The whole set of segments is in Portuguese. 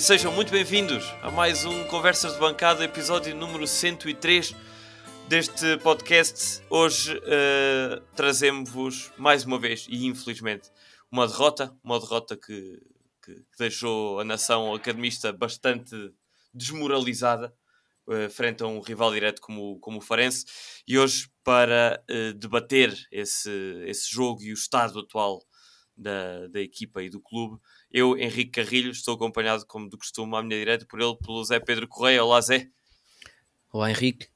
e sejam muito bem-vindos a mais um Conversas de Bancada, episódio número 103 deste podcast. Hoje uh, trazemos-vos mais uma vez, e infelizmente, uma derrota, uma derrota que, que, deixou a nação academista bastante desmoralizada uh, frente a um rival direto como, como o Farense. E hoje, para uh, debater esse, esse jogo e o estado atual da, da equipa e do clube, eu, Henrique Carrilho, estou acompanhado, como do costume, à minha direita, por ele, pelo Zé Pedro Correia. Olá, Zé. Olá, Henrique.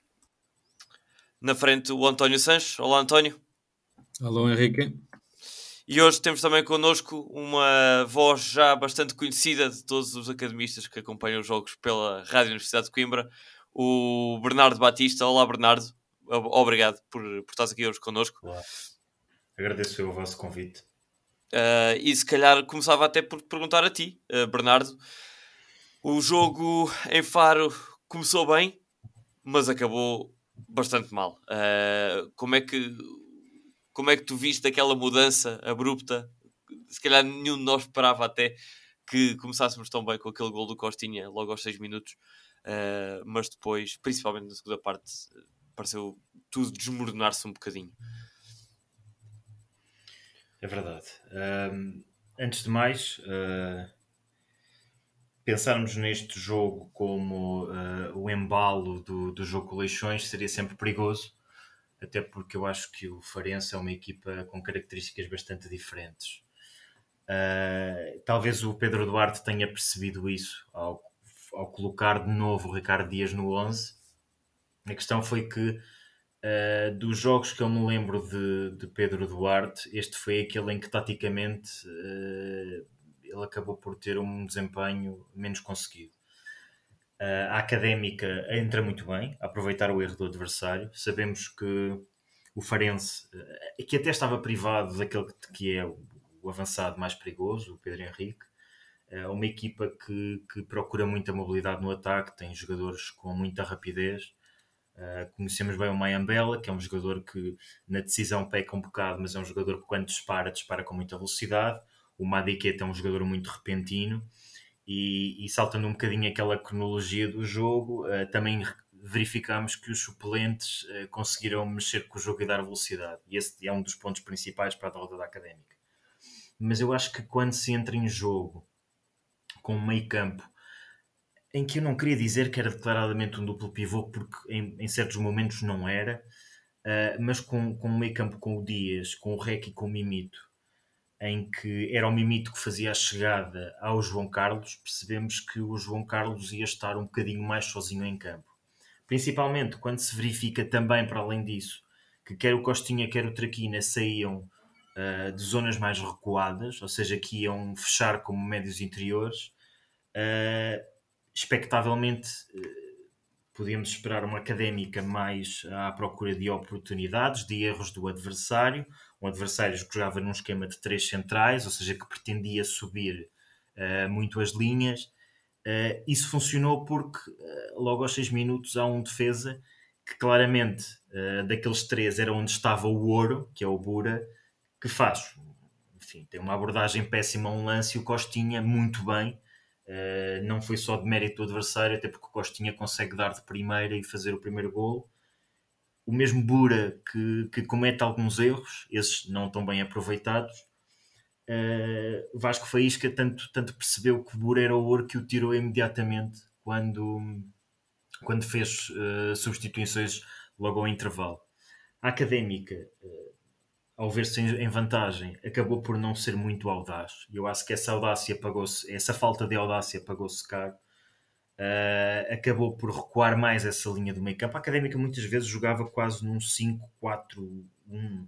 Na frente, o António Sanches. Olá, António. Alô, Henrique. E hoje temos também connosco uma voz já bastante conhecida de todos os academistas que acompanham os jogos pela Rádio Universidade de Coimbra, o Bernardo Batista. Olá, Bernardo. Obrigado por, por estar aqui hoje connosco. Olá. Agradeço o vosso convite. Uh, e se calhar começava até por perguntar a ti, uh, Bernardo. O jogo em Faro começou bem, mas acabou bastante mal. Uh, como é que como é que tu viste aquela mudança abrupta? Se calhar nenhum de nós esperava até que começássemos tão bem com aquele gol do Costinha logo aos 6 minutos, mas depois, principalmente na segunda parte, pareceu tudo desmoronar-se um bocadinho. É verdade. Um, antes de mais, uh, pensarmos neste jogo como uh, o embalo do, do jogo com seria sempre perigoso, até porque eu acho que o Farense é uma equipa com características bastante diferentes. Uh, talvez o Pedro Duarte tenha percebido isso ao, ao colocar de novo o Ricardo Dias no 11. A questão foi que Uh, dos jogos que eu me lembro de, de, Pedro Duarte, este foi aquele em que taticamente uh, ele acabou por ter um desempenho menos conseguido. Uh, a académica entra muito bem, a aproveitar o erro do adversário. Sabemos que o Farense, que até estava privado daquele que é o, o avançado mais perigoso, o Pedro Henrique, é uma equipa que, que procura muita mobilidade no ataque, tem jogadores com muita rapidez Uh, conhecemos bem o Mayambela, que é um jogador que na decisão peca um bocado, mas é um jogador que quando dispara, dispara com muita velocidade. O Madiqueta é um jogador muito repentino e, e saltando um bocadinho aquela cronologia do jogo, uh, também verificamos que os suplentes uh, conseguiram mexer com o jogo e dar velocidade. E esse é um dos pontos principais para a derrota da Académica. Mas eu acho que quando se entra em jogo com meio campo em que eu não queria dizer que era declaradamente um duplo pivô, porque em, em certos momentos não era, uh, mas com, com o meio campo com o Dias, com o Rec e com o Mimito, em que era o Mimito que fazia a chegada ao João Carlos, percebemos que o João Carlos ia estar um bocadinho mais sozinho em campo. Principalmente quando se verifica também, para além disso, que quer o Costinha, quer o Traquina saíam uh, de zonas mais recuadas, ou seja, que iam fechar como médios interiores. Uh, expectavelmente eh, podíamos esperar uma académica mais à procura de oportunidades, de erros do adversário. Um adversário que jogava num esquema de três centrais, ou seja, que pretendia subir uh, muito as linhas. Uh, isso funcionou porque uh, logo aos seis minutos há um defesa que claramente daqueles três era onde estava o ouro, que é o Bura, que faz, enfim, tem uma abordagem péssima a um lance e o Costinha muito bem, Uh, não foi só de mérito do adversário, até porque o Costinha consegue dar de primeira e fazer o primeiro gol. O mesmo Bura que, que comete alguns erros, esses não tão bem aproveitados. Uh, Vasco Faísca tanto, tanto percebeu que o Bura era o ouro que o tirou imediatamente quando, quando fez uh, substituições logo ao intervalo. A académica ao ver-se em vantagem, acabou por não ser muito audaz. Eu acho que essa audácia pagou-se, essa falta de audácia pagou-se caro. Uh, acabou por recuar mais essa linha do meio campo. A Académica muitas vezes jogava quase num 5-4-1,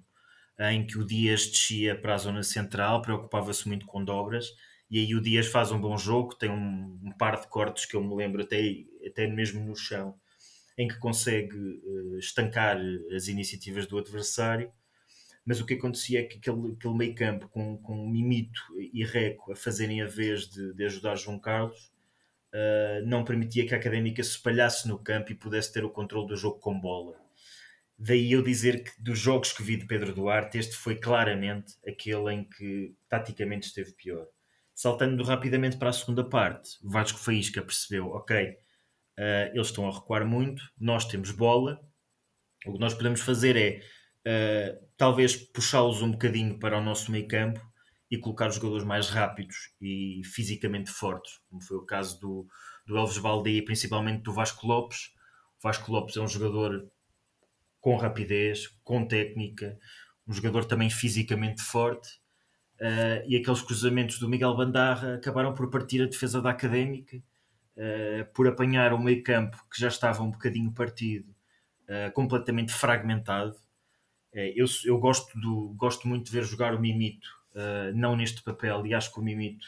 em que o Dias descia para a zona central, preocupava-se muito com dobras, e aí o Dias faz um bom jogo, tem um, um par de cortes que eu me lembro até, até mesmo no chão, em que consegue uh, estancar as iniciativas do adversário mas o que acontecia é que aquele, aquele meio campo com, com Mimito e Reco a fazerem a vez de, de ajudar João Carlos uh, não permitia que a Académica se espalhasse no campo e pudesse ter o controle do jogo com bola. Daí eu dizer que dos jogos que vi de Pedro Duarte, este foi claramente aquele em que taticamente esteve pior. Saltando rapidamente para a segunda parte, Vasco Faísca percebeu, ok, uh, eles estão a recuar muito, nós temos bola, o que nós podemos fazer é uh, talvez puxá-los um bocadinho para o nosso meio campo e colocar os jogadores mais rápidos e fisicamente fortes, como foi o caso do, do Elves Baldi e principalmente do Vasco Lopes. O Vasco Lopes é um jogador com rapidez, com técnica, um jogador também fisicamente forte Uh, e aqueles cruzamentos do Miguel Bandarra acabaram por partir a defesa da Académica, uh, por apanhar o meio campo que já estava um bocadinho partido, uh, completamente fragmentado. Eu, eu gosto, do, gosto muito de ver jogar o Mimito, não neste papel, e acho que o Mimito,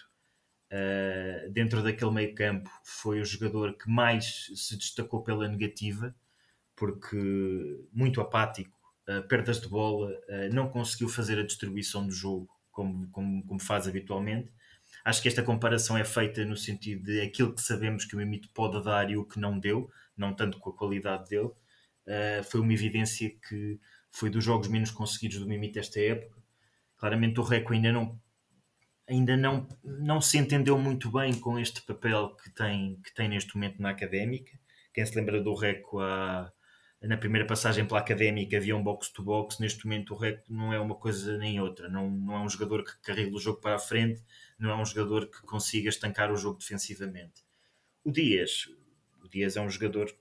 dentro daquele meio campo, foi o jogador que mais se destacou pela negativa, porque muito apático, perdas de bola, não conseguiu fazer a distribuição do jogo como, como, como faz habitualmente. Acho que esta comparação é feita no sentido de aquilo que sabemos que o Mimito pode dar e o que não deu, não tanto com a qualidade dele. Uh, foi uma evidência que foi dos jogos menos conseguidos do Mimito esta época. Claramente o Reco ainda não ainda não, não se entendeu muito bem com este papel que tem, que tem neste momento na académica. Quem se lembra do Reco há, na primeira passagem pela académica havia um box-to-box, neste momento o Rec não é uma coisa nem outra, não, não é um jogador que carrega o jogo para a frente, não é um jogador que consiga estancar o jogo defensivamente. O Dias, o Dias é um jogador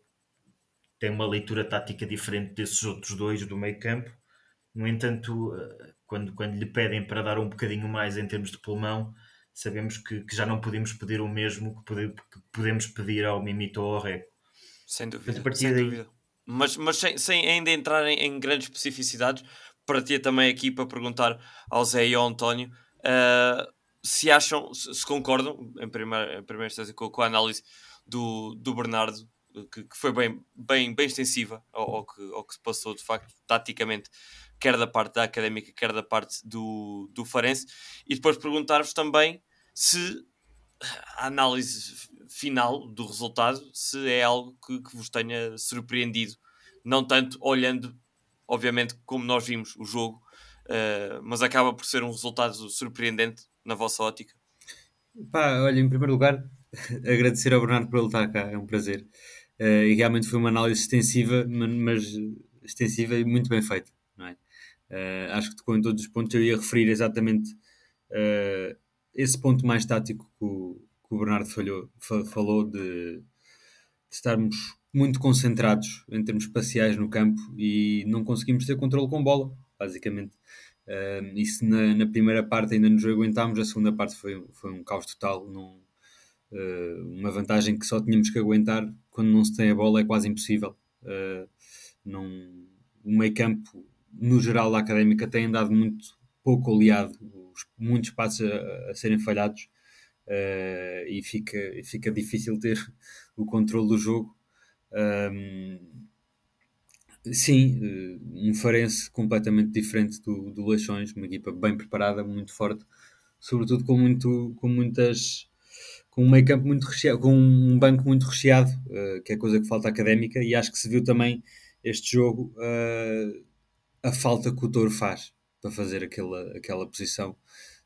tem uma leitura tática diferente desses outros dois do meio campo, no entanto, eh, quando, quando lhe pedem para dar um bocadinho mais em termos de pulmão, sabemos que, que já não podemos pedir o mesmo que, pode, que podemos pedir ao Mimito ou ao Reco. Sem dúvida, sem daí, dúvida mas, mas sem, sem ainda entrar em, em, grandes especificidades, para ti também aqui para perguntar ao Zé e ao António uh, se acham, se, se, concordam, em primeira, em primeira instância, com, com a análise do, do Bernardo, que, que, foi bem, bem, bem extensiva ao, ao, que, ao que se passou de facto, taticamente, quer da parte da académica, quer da parte do, do Farense, e depois perguntar-vos também se a análise final do resultado se é algo que, que, vos tenha surpreendido, não tanto olhando, obviamente, como nós vimos o jogo, uh, mas acaba por ser um resultado surpreendente na vossa ótica. Pá, olha, em primeiro lugar, agradecer ao Bernardo por ele estar cá, é um prazer. Uh, e realmente foi uma análise extensiva, mas extensiva e muito bem feita, é? Uh, acho que em todos os pontos. Eu ia referir exatamente uh, esse ponto mais tático que o, que o Bernardo falhou, falou de, de, estarmos muito concentrados em termos espaciais no campo e não conseguimos ter controle com bola, basicamente. Uh, isso na, na, primeira parte ainda nos aguentámos, a segunda parte foi, foi um caos total. Num, uh, uma vantagem que só tínhamos que aguentar quando não se tem a bola é quase impossível. Uh, num, o meio campo, no geral, da académica tem andado muito pouco aliado, muitos passos a, a serem falhados uh, e fica, fica difícil ter o controle do jogo. Um, sim, eh, um Farense completamente diferente do, do Leixões, uma equipa bem preparada, muito forte, sobretudo com, muito, com muitas com um meio campo muito recheado, com um banco muito recheado, uh, que é coisa que falta académica, e acho que se viu também este jogo uh, a falta que o Touro faz para fazer aquela, aquela posição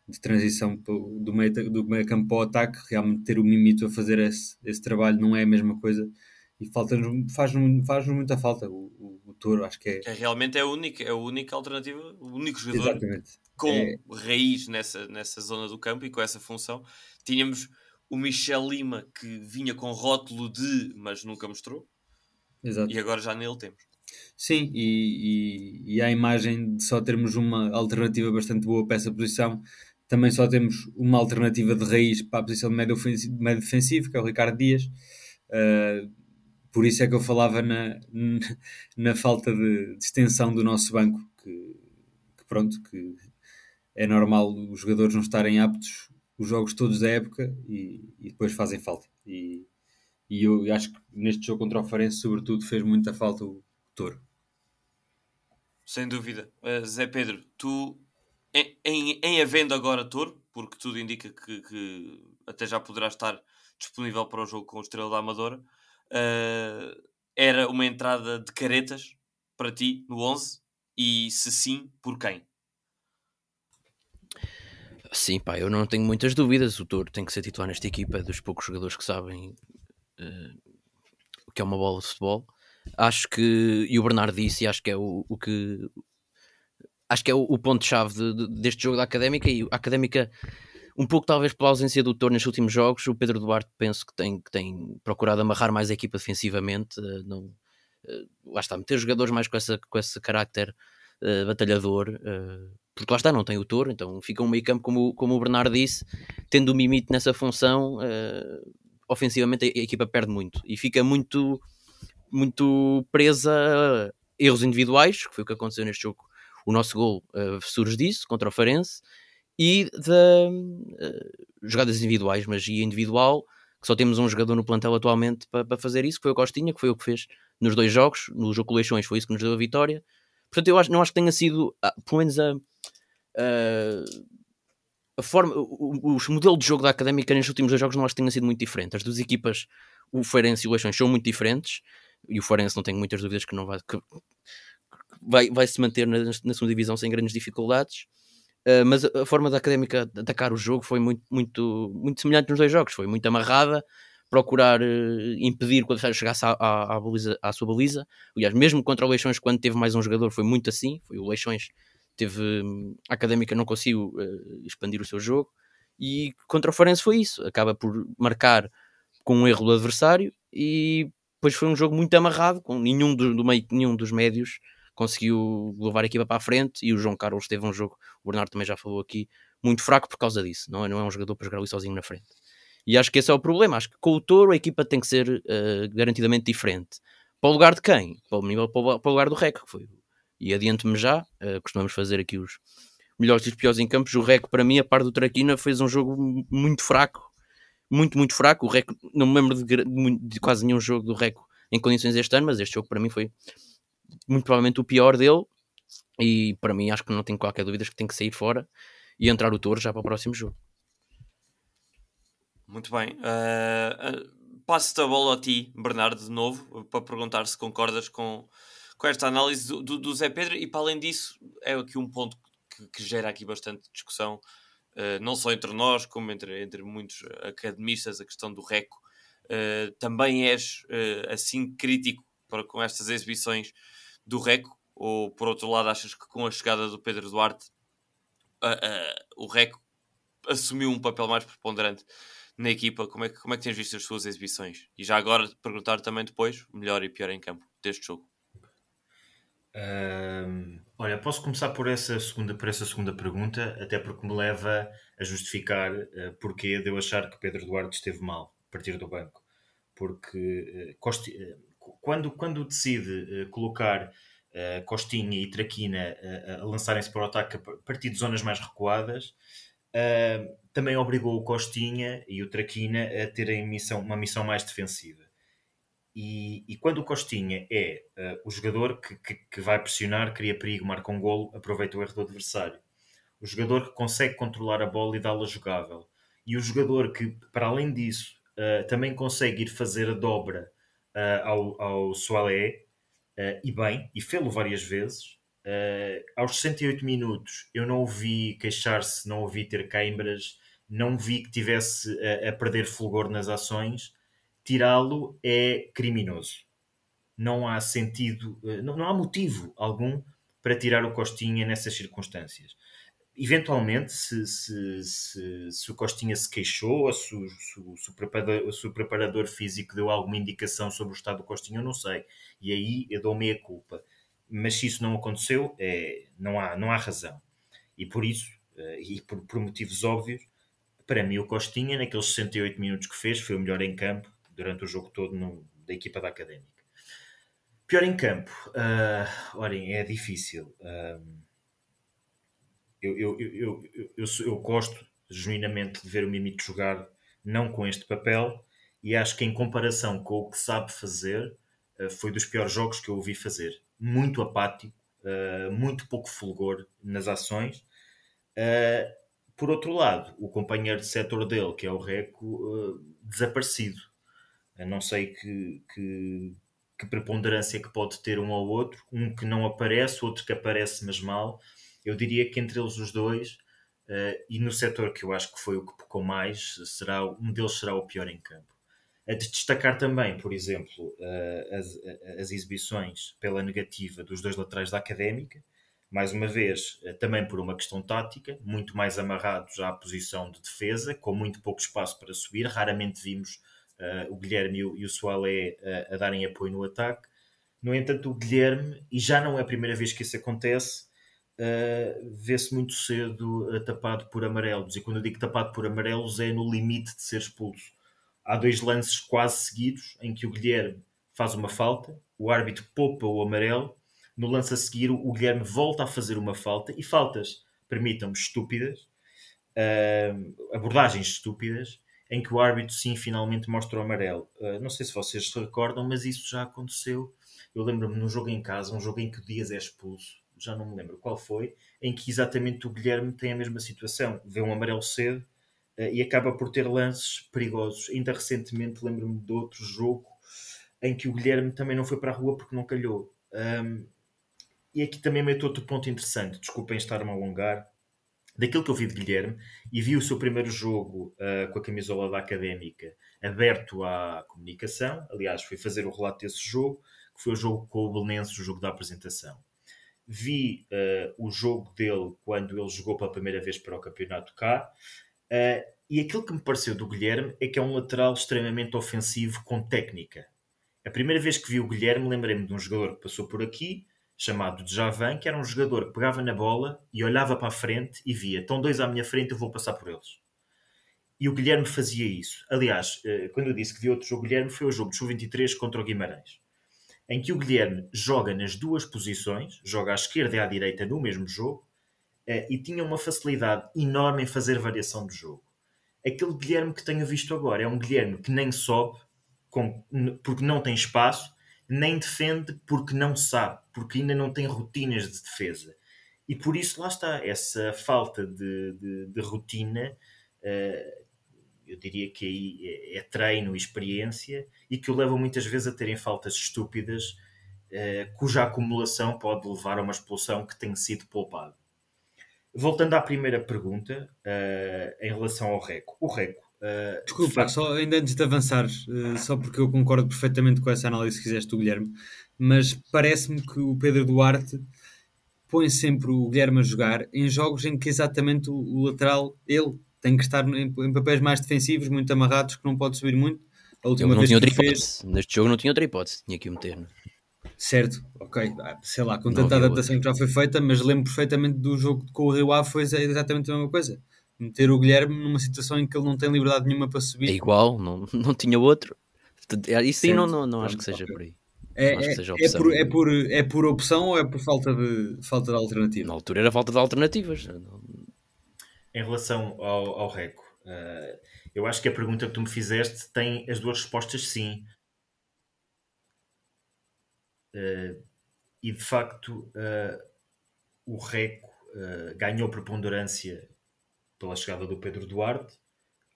de transição do meio, do meio campo para o ataque, realmente ter o Mimito a fazer esse, esse trabalho não é a mesma coisa e faz-nos faz muita falta o, o, o Toro, acho que é... é... realmente é a única, é a única alternativa, o único jogador Exatamente. com é... raiz nessa, nessa zona do campo e com essa função. Tínhamos o Michel Lima que vinha com rótulo de, mas nunca mostrou. Exato. E agora já nele temos. Sim, e, e, e a imagem de só termos uma alternativa bastante boa para essa posição também só temos uma alternativa de raiz para a posição de médio, médio defensivo, que é o Ricardo Dias. Uh, por isso é que eu falava na, na falta de, de extensão do nosso banco, que, que, pronto, que é normal os jogadores não estarem aptos os jogos todos da época e, e depois fazem falta. E, e eu acho que neste jogo contra o Farense, sobretudo, fez muita falta o Toro. Sem dúvida. Uh, Zé Pedro, tu em, em, em havendo agora Toro, porque tudo indica que, que, até já poderá estar disponível para o jogo com o Estrela da Amadora, uh, era uma entrada de caretas para ti no 11 e se sim, por quem? Sim, pá, eu não tenho muitas dúvidas. O Toro tem que ser titular nesta equipa, é dos poucos jogadores que sabem uh, o que é uma bola de futebol. Acho que, e o Bernardo disse, acho que é o, o que acho que é o, o ponto-chave de, de, deste jogo da Académica e a Académica um pouco talvez pela ausência do Toro nestes últimos jogos, o Pedro Duarte penso que tem, que tem procurado amarrar mais a equipa defensivamente, uh, não, uh, lá está, meter jogadores mais com, essa, com esse carácter batalhador, porque lá está, não tem o Toro, então fica um meio campo como, como o Bernardo disse, tendo o Mimite nessa função, ofensivamente a, a, equipa perde muito e fica muito, muito presa a erros individuais, que foi o que aconteceu neste jogo o nosso gol uh, surge disso, contra o Farense, e de uh, jogadas individuais, magia individual, que só temos um jogador no plantel atualmente para, para fazer isso, que foi o Costinha, que foi o que fez nos dois jogos, no jogo com Leixões foi isso que nos deu a vitória. Portanto, eu acho, não acho que tenha sido, ah, pelo menos a, a, a forma, o, o, modelo de jogo da Académica nestes últimos dois jogos não acho que tenha sido muito diferente. As duas equipas, o Feirense e o Leixões, são muito diferentes, e o Feirense não tenho muitas dúvidas que não vai, que, vai, vai se manter na, na segunda divisão sem grandes dificuldades. Uh, mas a, forma da académica atacar o jogo foi muito, muito, muito semelhante nos dois jogos, foi muito amarrada, procurar uh, impedir que o adversário chegasse à, à, à, baliza, à sua baliza. Aliás, mesmo contra o Leixões, quando teve mais um jogador, foi muito assim. Foi o Leixões teve a académica não conseguiu uh, expandir o seu jogo e contra o Forense foi isso. Acaba por marcar com um erro do adversário e depois foi um jogo muito amarrado, com nenhum do, do meio, nenhum dos médios conseguiu levar a equipa para a frente e o João Carlos teve um jogo, o Bernardo também já falou aqui, muito fraco por causa disso, não é, não é um jogador para jogar ali sozinho na frente. E acho que esse é o problema, acho que com o Touro a equipa tem que ser uh, garantidamente diferente. Para o lugar de quem? Para o, para o lugar do REC, que foi. E adianto-me já, uh, costumamos fazer aqui os melhores e os piores em campos, o REC para mim, a par do Traquina, fez um jogo muito fraco, muito, muito fraco. O REC, não me lembro de, de, de quase nenhum jogo do REC em condições este ano, mas este jogo para mim foi muito provavelmente o pior dele. E para mim, acho que não tenho qualquer dúvida que tem que sair fora e entrar o Touro já para o próximo jogo. Muito bem. Uh, uh, Passo-te a bola a ti, Bernardo, de novo, para perguntar se concordas com, com esta análise do, do, do Zé Pedro. E para além disso, é aqui um ponto que, que gera aqui bastante discussão, uh, não só entre nós, como entre, entre muitos academistas, a questão do RECO. também és assim crítico para, com estas exibições do Reco? Ou por outro lado, achas que com a chegada do Pedro Duarte uh, uh, o Reco assumiu um papel mais preponderante na equipa? Como é, que, como é que tens visto as suas exibições? E já agora perguntar também depois, melhor e pior em campo deste jogo. olha, posso começar por essa, segunda, por essa segunda pergunta, até porque me leva a justificar uh, porque de eu achar que Pedro Duarte esteve mal a partir do banco. Porque uh, Costi, uh, quando, quando decide uh, colocar uh, Costinha e Traquina uh, a lançarem-se para o ataque a partir de zonas mais recuadas, também obrigou o Costinha e o Traquina a terem missão, uma missão mais defensiva. E, e quando o Costinha é o jogador que, que, que, vai pressionar, cria perigo, marca um golo, aproveita o erro do adversário. O jogador que consegue controlar a bola e dá-la jogável. E o jogador que, para além disso, também consegue ir fazer a dobra uh, ao, ao Soalé, uh, e bem, e fê-lo várias vezes. Uh, aos 68 minutos eu não ouvi queixar-se, não ouvi ter câimbras, não vi que tivesse a, a perder fulgor nas ações. Tirá-lo é criminoso. Não há sentido, não, não há motivo algum para tirar o Costinha nessas circunstâncias eventualmente, se, se, se, se, o Costinha se queixou, ou se, se, o preparador, se o preparador físico deu alguma indicação sobre o estado do Costinha, eu não sei. E aí eu dou meia culpa. Mas se isso não aconteceu, é, não, há, não há razão. E por isso, eh, e por, por motivos óbvios, para mim o Costinha, naqueles 68 minutos que fez, foi o melhor em campo durante o jogo todo no, da equipa da Académica. Pior em campo, uh, olhem, é difícil. Uh, eu, eu, eu, eu, eu, gosto genuinamente de ver o Mimito jogar não com este papel e acho que em comparação com o que sabe fazer eh, foi dos piores jogos que eu ouvi fazer muito apático eh, muito pouco fulgor nas ações por outro lado o companheiro de setor dele que é o Reco desaparecido. Não sei que, que, que preponderância que pode ter um ao outro. Um que não aparece, outro que aparece mas mal. Eu diria que entre eles os dois, e no setor que eu acho que foi o que pecou mais, será, um deles será o pior em campo. A de destacar também, por exemplo, as, as exibições pela negativa dos dois laterais da Académica, mais uma vez, também por uma questão tática, muito mais amarrados à posição de defesa, com muito pouco espaço para subir. Raramente vimos uh, o Guilherme e o, o Soalé uh, a darem apoio no ataque. No entanto, o Guilherme, e já não é a primeira vez que isso acontece, uh, vê-se muito cedo tapado por amarelos. E quando eu digo tapado por amarelos, é no limite de ser expulso. Há dois lances quase seguidos em que o Guilherme faz uma falta, o árbitro poupa o amarelo, no lance a seguir o Guilherme volta a fazer uma falta e faltas, permitam-me, estúpidas, abordagens estúpidas, em que o árbitro sim finalmente mostra o amarelo. Uh, não sei se vocês se recordam, mas isso já aconteceu. Eu lembro-me num jogo em casa, um jogo em que o Dias é expulso, já não me lembro qual foi, em que exatamente o Guilherme tem a mesma situação. Vê um amarelo cedo uh, e acaba por ter lances perigosos. Ainda recentemente lembro-me de outro jogo em que o Guilherme também não foi para a rua porque não calhou. Um, e aqui também meto outro ponto interessante, desculpem estar-me a alongar, daquilo que eu vi de Guilherme e vi o seu primeiro jogo uh, com a camisola da Académica aberto à comunicação. Aliás, fui fazer o relato desse jogo, que foi o jogo com o Belenenses, o jogo da apresentação. Vi uh, o jogo dele quando ele jogou pela primeira vez para o campeonato cá. Uh, e aquilo que me pareceu do Guilherme é que é um lateral extremamente ofensivo com técnica. A primeira vez que vi o Guilherme, lembrei-me de um jogador que passou por aqui, chamado Javan, que era um jogador que pegava na bola e olhava para a frente e via: estão dois à minha frente, eu vou passar por eles. E o Guilherme fazia isso. Aliás, eh, quando eu disse que vi outro jogo Guilherme, foi o jogo de Sub-23 contra o Guimarães, em que o Guilherme joga nas duas posições, joga à esquerda e à direita no mesmo jogo, eh, e tinha uma facilidade enorme em fazer variação de jogo. Aquele Guilherme que tenho visto agora é um Guilherme que nem sobe, porque não tem espaço, nem defende porque não sabe, porque ainda não tem rotinas de defesa. E por isso lá está, essa falta de, de, de rotina, uh, eu diria que aí é, é treino e experiência, e que o leva muitas vezes a terem faltas estúpidas, uh, cuja acumulação pode levar a uma expulsão que tem sido poupada. Voltando à primeira pergunta, uh, em relação ao Reco. O Reco Uh, Desculpa, facto... só ainda antes de avançar, uh, só porque eu concordo perfeitamente com essa análise que fizeste do Guilherme, mas parece-me que o Pedro Duarte põe sempre o Guilherme a jogar em jogos em que exatamente o, o lateral, ele, tem que estar em, em, papéis mais defensivos, muito amarrados, que não pode subir muito. A última vez que fez... Neste jogo não tinha outra hipótese, tinha que o meter. Não? É? Certo, ok, ah, sei lá, com tanta adaptação outra. que já foi feita, mas lembro perfeitamente do jogo com o Rio Ave foi exatamente a mesma coisa meter o Guilherme numa situação em que ele não tem liberdade nenhuma para subir. É igual, não, não tinha outro. É, isso sim, não, não, não acho que seja por aí. É, é, é, por, é, por, é por opção ou é por falta de, falta de alternativa? Na altura era falta de alternativas. Em relação ao, ao Reco, uh, eu acho que a pergunta que tu me fizeste tem as duas respostas sim. Uh, e de facto, uh, o Reco ganhou preponderância pela chegada do Pedro Duarte.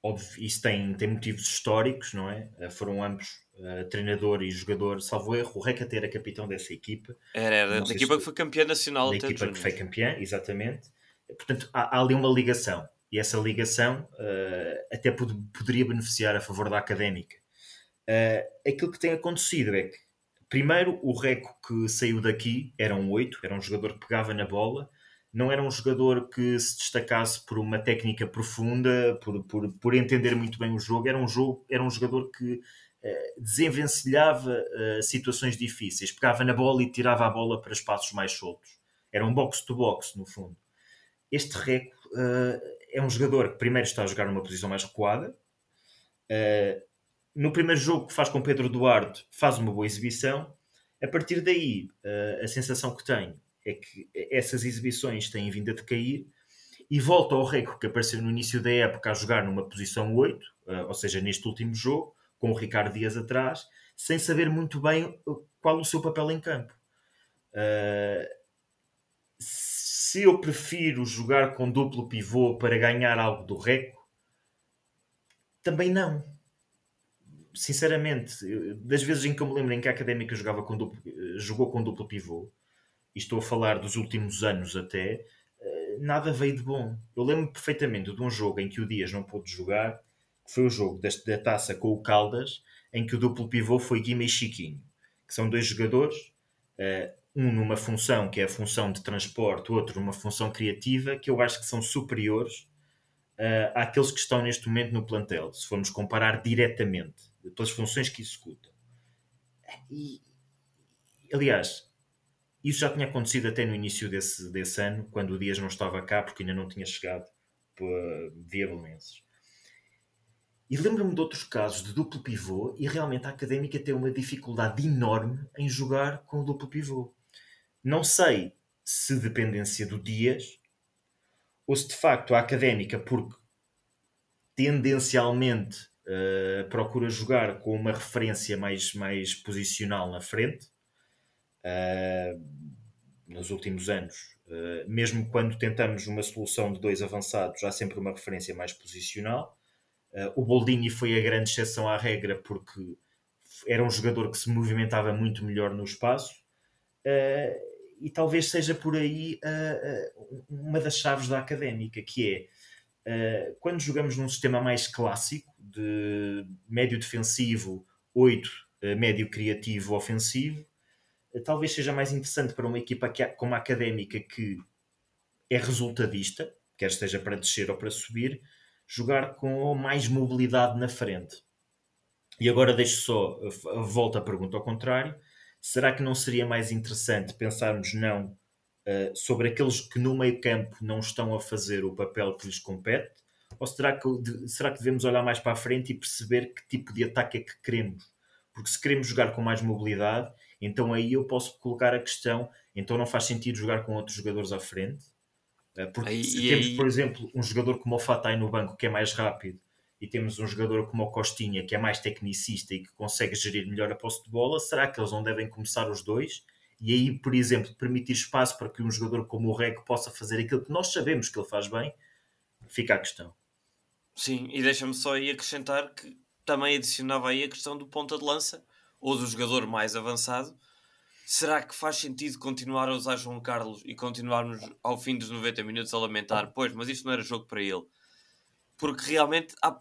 Óbvio, isso tem, tem motivos históricos, não é? Eh, foram ambos uh, treinador e jogador, salvo erro. O Recater era capitão dessa equipa. Era, era da equipa que foi campeã nacional. Da equipa que foi campeã, exatamente. Portanto, há, há, ali uma ligação. E essa ligação uh, até pod poderia beneficiar a favor da académica. Uh, aquilo que tem acontecido é que, primeiro, o Reco que saiu daqui era um 8, era um jogador que pegava na bola não era um jogador que se destacasse por uma técnica profunda, por, por, por entender muito bem o jogo. Era um, jogo, era um jogador que eh, desenvencilhava eh, situações difíceis, pegava na bola e tirava a bola para espaços mais soltos. Era um box-to-box, no fundo. Este Reco eh, é um jogador que primeiro está a jogar numa posição mais recuada. no primeiro jogo que faz com Pedro Duarte, faz uma boa exibição. A partir daí, a sensação que tenho é que essas exibições têm vindo a decair e volta ao Reco que apareceu no início da época a jogar numa posição 8, eh, ou seja, neste último jogo, com o Ricardo Dias atrás, sem saber muito bem qual o seu papel em campo. Uh, se eu prefiro jogar com duplo pivô para ganhar algo do Reco, também não. Sinceramente, das vezes em que eu me lembro em que a Académica jogava com duplo, jogou com duplo pivô, e estou a falar dos últimos anos até, eh, nada veio de bom. Eu lembro perfeitamente de um jogo em que o Dias não pôde jogar, que foi o jogo deste, da taça com o Caldas, em que o duplo pivô foi Guima e Chiquinho, que são dois jogadores, uh, um numa função que é a função de transporte, outro numa função criativa, que eu acho que são superiores uh, àqueles que estão neste momento no plantel, se formos comparar diretamente, pelas funções que executam. E, aliás, isso já tinha acontecido até no início desse, desse ano, quando o Dias não estava cá, porque ainda não tinha chegado via Belenenses. E lembro-me de outros casos de duplo pivô e realmente a académica tem uma dificuldade enorme em jogar com o duplo pivô. Não sei se dependência do Dias ou se de facto a académica, porque tendencialmente uh, procura jogar com uma referência mais, mais posicional na frente, nos últimos anos, uh, mesmo quando tentamos uma solução de dois avançados, há sempre uma referência mais posicional. Uh, o Boldini foi a grande exceção à regra porque era um jogador que se movimentava muito melhor no espaço e talvez seja por aí uma das chaves da académica, que é quando jogamos num sistema mais clássico de médio defensivo, 8 médio criativo ofensivo, talvez seja mais interessante para uma equipa que, como a académica que é resultadista, quer esteja para descer ou para subir, jogar com mais mobilidade na frente. E agora deixo só, volta a pergunta ao contrário, será que não seria mais interessante pensarmos não uh, sobre aqueles que no meio campo não estão a fazer o papel que lhes compete? Ou será que, será que devemos olhar mais para a frente e perceber que tipo de ataque é que queremos? Porque se queremos jogar com mais mobilidade, então aí eu posso colocar a questão: então não faz sentido jogar com outros jogadores à frente? Eh, porque aí, se temos, aí... por exemplo, um jogador como o Fatai no banco que é mais rápido e temos um jogador como o Costinha que é mais tecnicista e que consegue gerir melhor a posse de bola, será que eles não devem começar os dois? E aí, por exemplo, permitir espaço para que um jogador como o Reg possa fazer aquilo que nós sabemos que ele faz bem, fica a questão. Sim, e deixa-me só aí acrescentar que também adicionava aí a questão do ponta de lança ou do jogador mais avançado, será que faz sentido continuar a usar João Carlos e continuarmos ao fim dos 90 minutos a lamentar? Pois, mas isto não era jogo para ele. Porque realmente, há,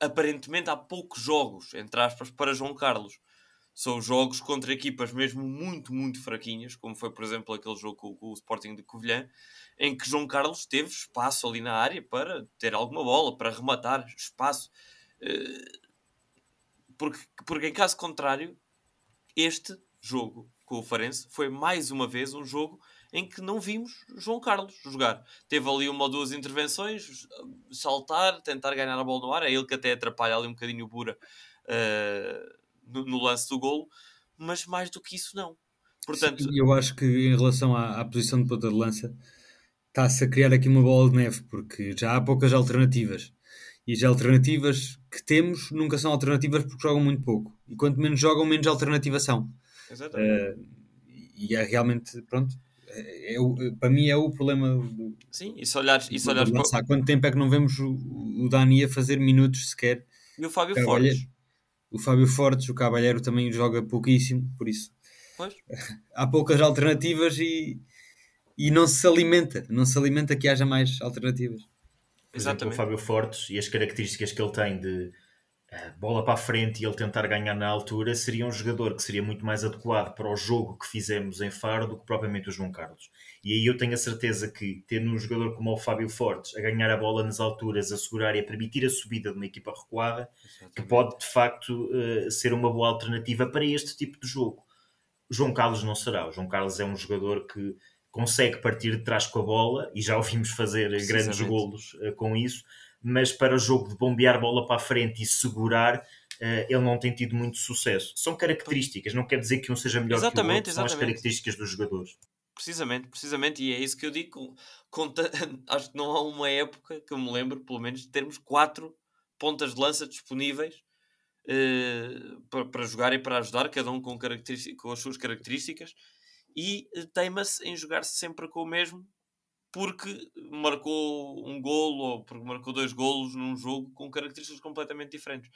aparentemente, há poucos jogos, entre aspas, para João Carlos. São jogos contra equipas mesmo muito, muito fraquinhas, como foi, por exemplo, aquele jogo com, com o Sporting de Covilhã, em que João Carlos teve espaço ali na área para ter alguma bola, para rematar espaço. Uh, porque, porque em caso contrário, este jogo com o Farense foi mais uma vez um jogo em que não vimos João Carlos jogar. Teve ali uma ou duas intervenções, saltar, tentar ganhar a bola no ar, é ele que até atrapalha ali um bocadinho o Bura uh, no, no, lance do golo, mas mais do que isso não. Portanto, Sim, eu acho que em relação à, à posição de ponta de lança está-se a criar aqui uma bola de neve, porque já há poucas alternativas. E as alternativas que temos nunca são alternativas porque jogam muito pouco. E quanto menos jogam, menos alternativa são. Exatamente. Uh, e é realmente, pronto, é, é, para mim é o problema. Do, Sim, e se olhares, e se olhares para... Há quanto tempo é que não vemos o, o Dani a fazer minutos sequer? E o Fábio Fortes? O Fábio Fortes, o Cabalheiro também joga pouquíssimo, por isso. Pois. Há poucas alternativas e, e não se alimenta, não se alimenta que haja mais alternativas. Exatamente. exemplo, o Fábio Fortes e as características que ele tem de uh, bola para a frente e ele tentar ganhar na altura, seria um jogador que seria muito mais adequado para o jogo que fizemos em Faro do que propriamente o João Carlos. E aí eu tenho a certeza que, tendo um jogador como o Fábio Fortes a ganhar a bola nas alturas, a segurar e a permitir a subida de uma equipa recuada, Exatamente. que pode de facto uh, ser uma boa alternativa para este tipo de jogo. O João Carlos não será. O João Carlos é um jogador que consegue partir de trás com a bola e já ouvimos fazer grandes golos uh, com isso, mas para o jogo de bombear bola para a frente e segurar, uh, ele não tem tido muito sucesso. São características, não quer dizer que um seja melhor exatamente, que o outro, são as características dos jogadores. Precisamente, precisamente, e é isso que eu digo. Conta, acho que não há uma época que eu me lembro, pelo menos, de termos quatro pontas de lança disponíveis uh, para, para jogar e para ajudar, cada um com, com as suas características e eh, teima-se em jogar -se sempre com o mesmo porque marcou um golo ou porque marcou dois golos num jogo com características completamente diferentes.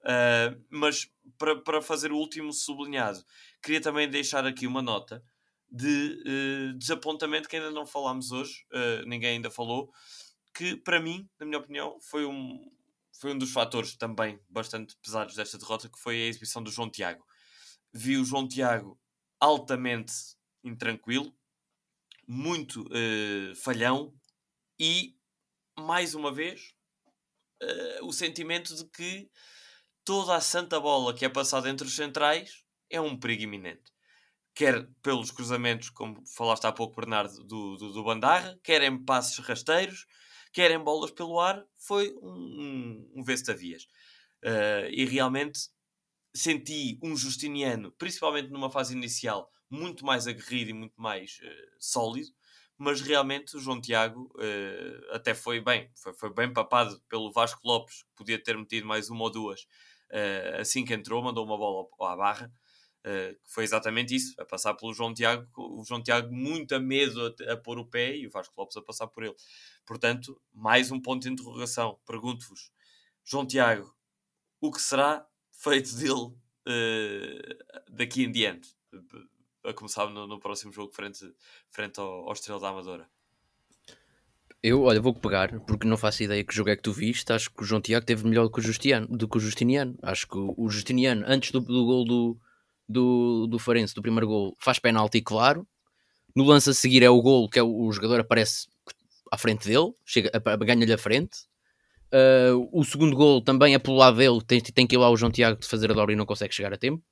Uh, mas para, para fazer o último sublinhado, queria também deixar aqui uma nota de uh, desapontamento que ainda não falámos hoje, uh, ninguém ainda falou, que para mim, na minha opinião, foi um, foi um dos fatores também bastante pesados desta derrota, que foi a exibição do João Tiago. Vi o João Tiago altamente intranquilo, muito uh, falhão e, mais uma vez, o sentimento de que toda a santa bola que é passada entre os centrais é um perigo iminente quer pelos cruzamentos, como falaste há pouco, Bernardo, do, do, do Bandarra, quer em passes rasteiros, quer em bolas pelo ar, foi um, um, um vestavias. Uh, e realmente senti um Justiniano, principalmente numa fase inicial, muito mais aguerrido e muito mais uh, sólido, mas realmente o João Tiago uh, até foi bem, foi, foi, bem papado pelo Vasco Lopes, que podia ter metido mais uma ou duas assim que entrou, mandou uma bola à barra. Uh, foi exatamente isso, a passar pelo João Tiago, o João Tiago muito a medo a, a pôr o pé e o Vasco Lopes a passar por ele. Portanto, mais um ponto de interrogação. Pergunto-vos, João Tiago, o que será feito dele uh, daqui em diante? A começar no, no, próximo jogo frente, frente ao, ao Estrela da Amadora. Eu, olha, vou pegar, porque não faço ideia que jogo é que tu viste. Acho que o João Tiago teve melhor do que o, do que o Justiniano. Acho que o, Justiniano, antes do, do gol do, do, do Farense, do primeiro gol, faz penalti, claro. No lance a seguir é o gol que é o, o jogador aparece à frente dele, ganha-lhe a frente. Uh, o segundo gol também é pelo lado dele, tem, tem que ir lá o João Tiago de fazer a dobra e não consegue chegar a tempo.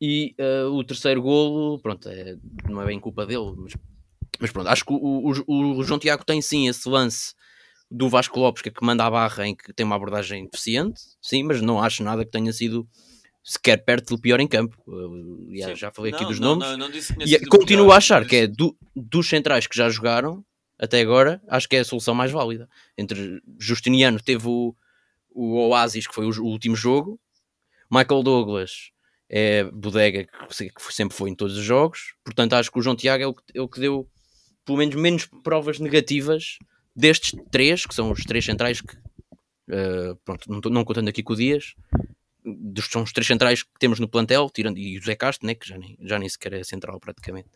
E uh, o terceiro gol, pronto, é, não é bem culpa dele, mas, mas pronto, acho que o, o, o, João Tiago tem sim esse lance do Vasco Lopes que, é que manda a barra em que tem uma abordagem deficiente, sim, mas não acho nada que tenha sido sequer perto do pior em campo. Já, já falei aqui dos não, nomes. Não, não e continuo a achar que é do, dos centrais que já jogaram até agora, acho que é a solução mais válida. Entre Justiniano teve o, o Oasis, que foi o, o último jogo, Michael Douglas é bodega que, que sempre foi em todos os jogos, portanto acho que o João Tiago é o que, é o que deu pelo menos menos provas negativas destes três, que são os três centrais que uh, pronto, não, não contando aqui com o Dias, dos, são os três centrais que temos no plantel, tirando, e o José Castro, né, que já nem, já nem sequer é central praticamente.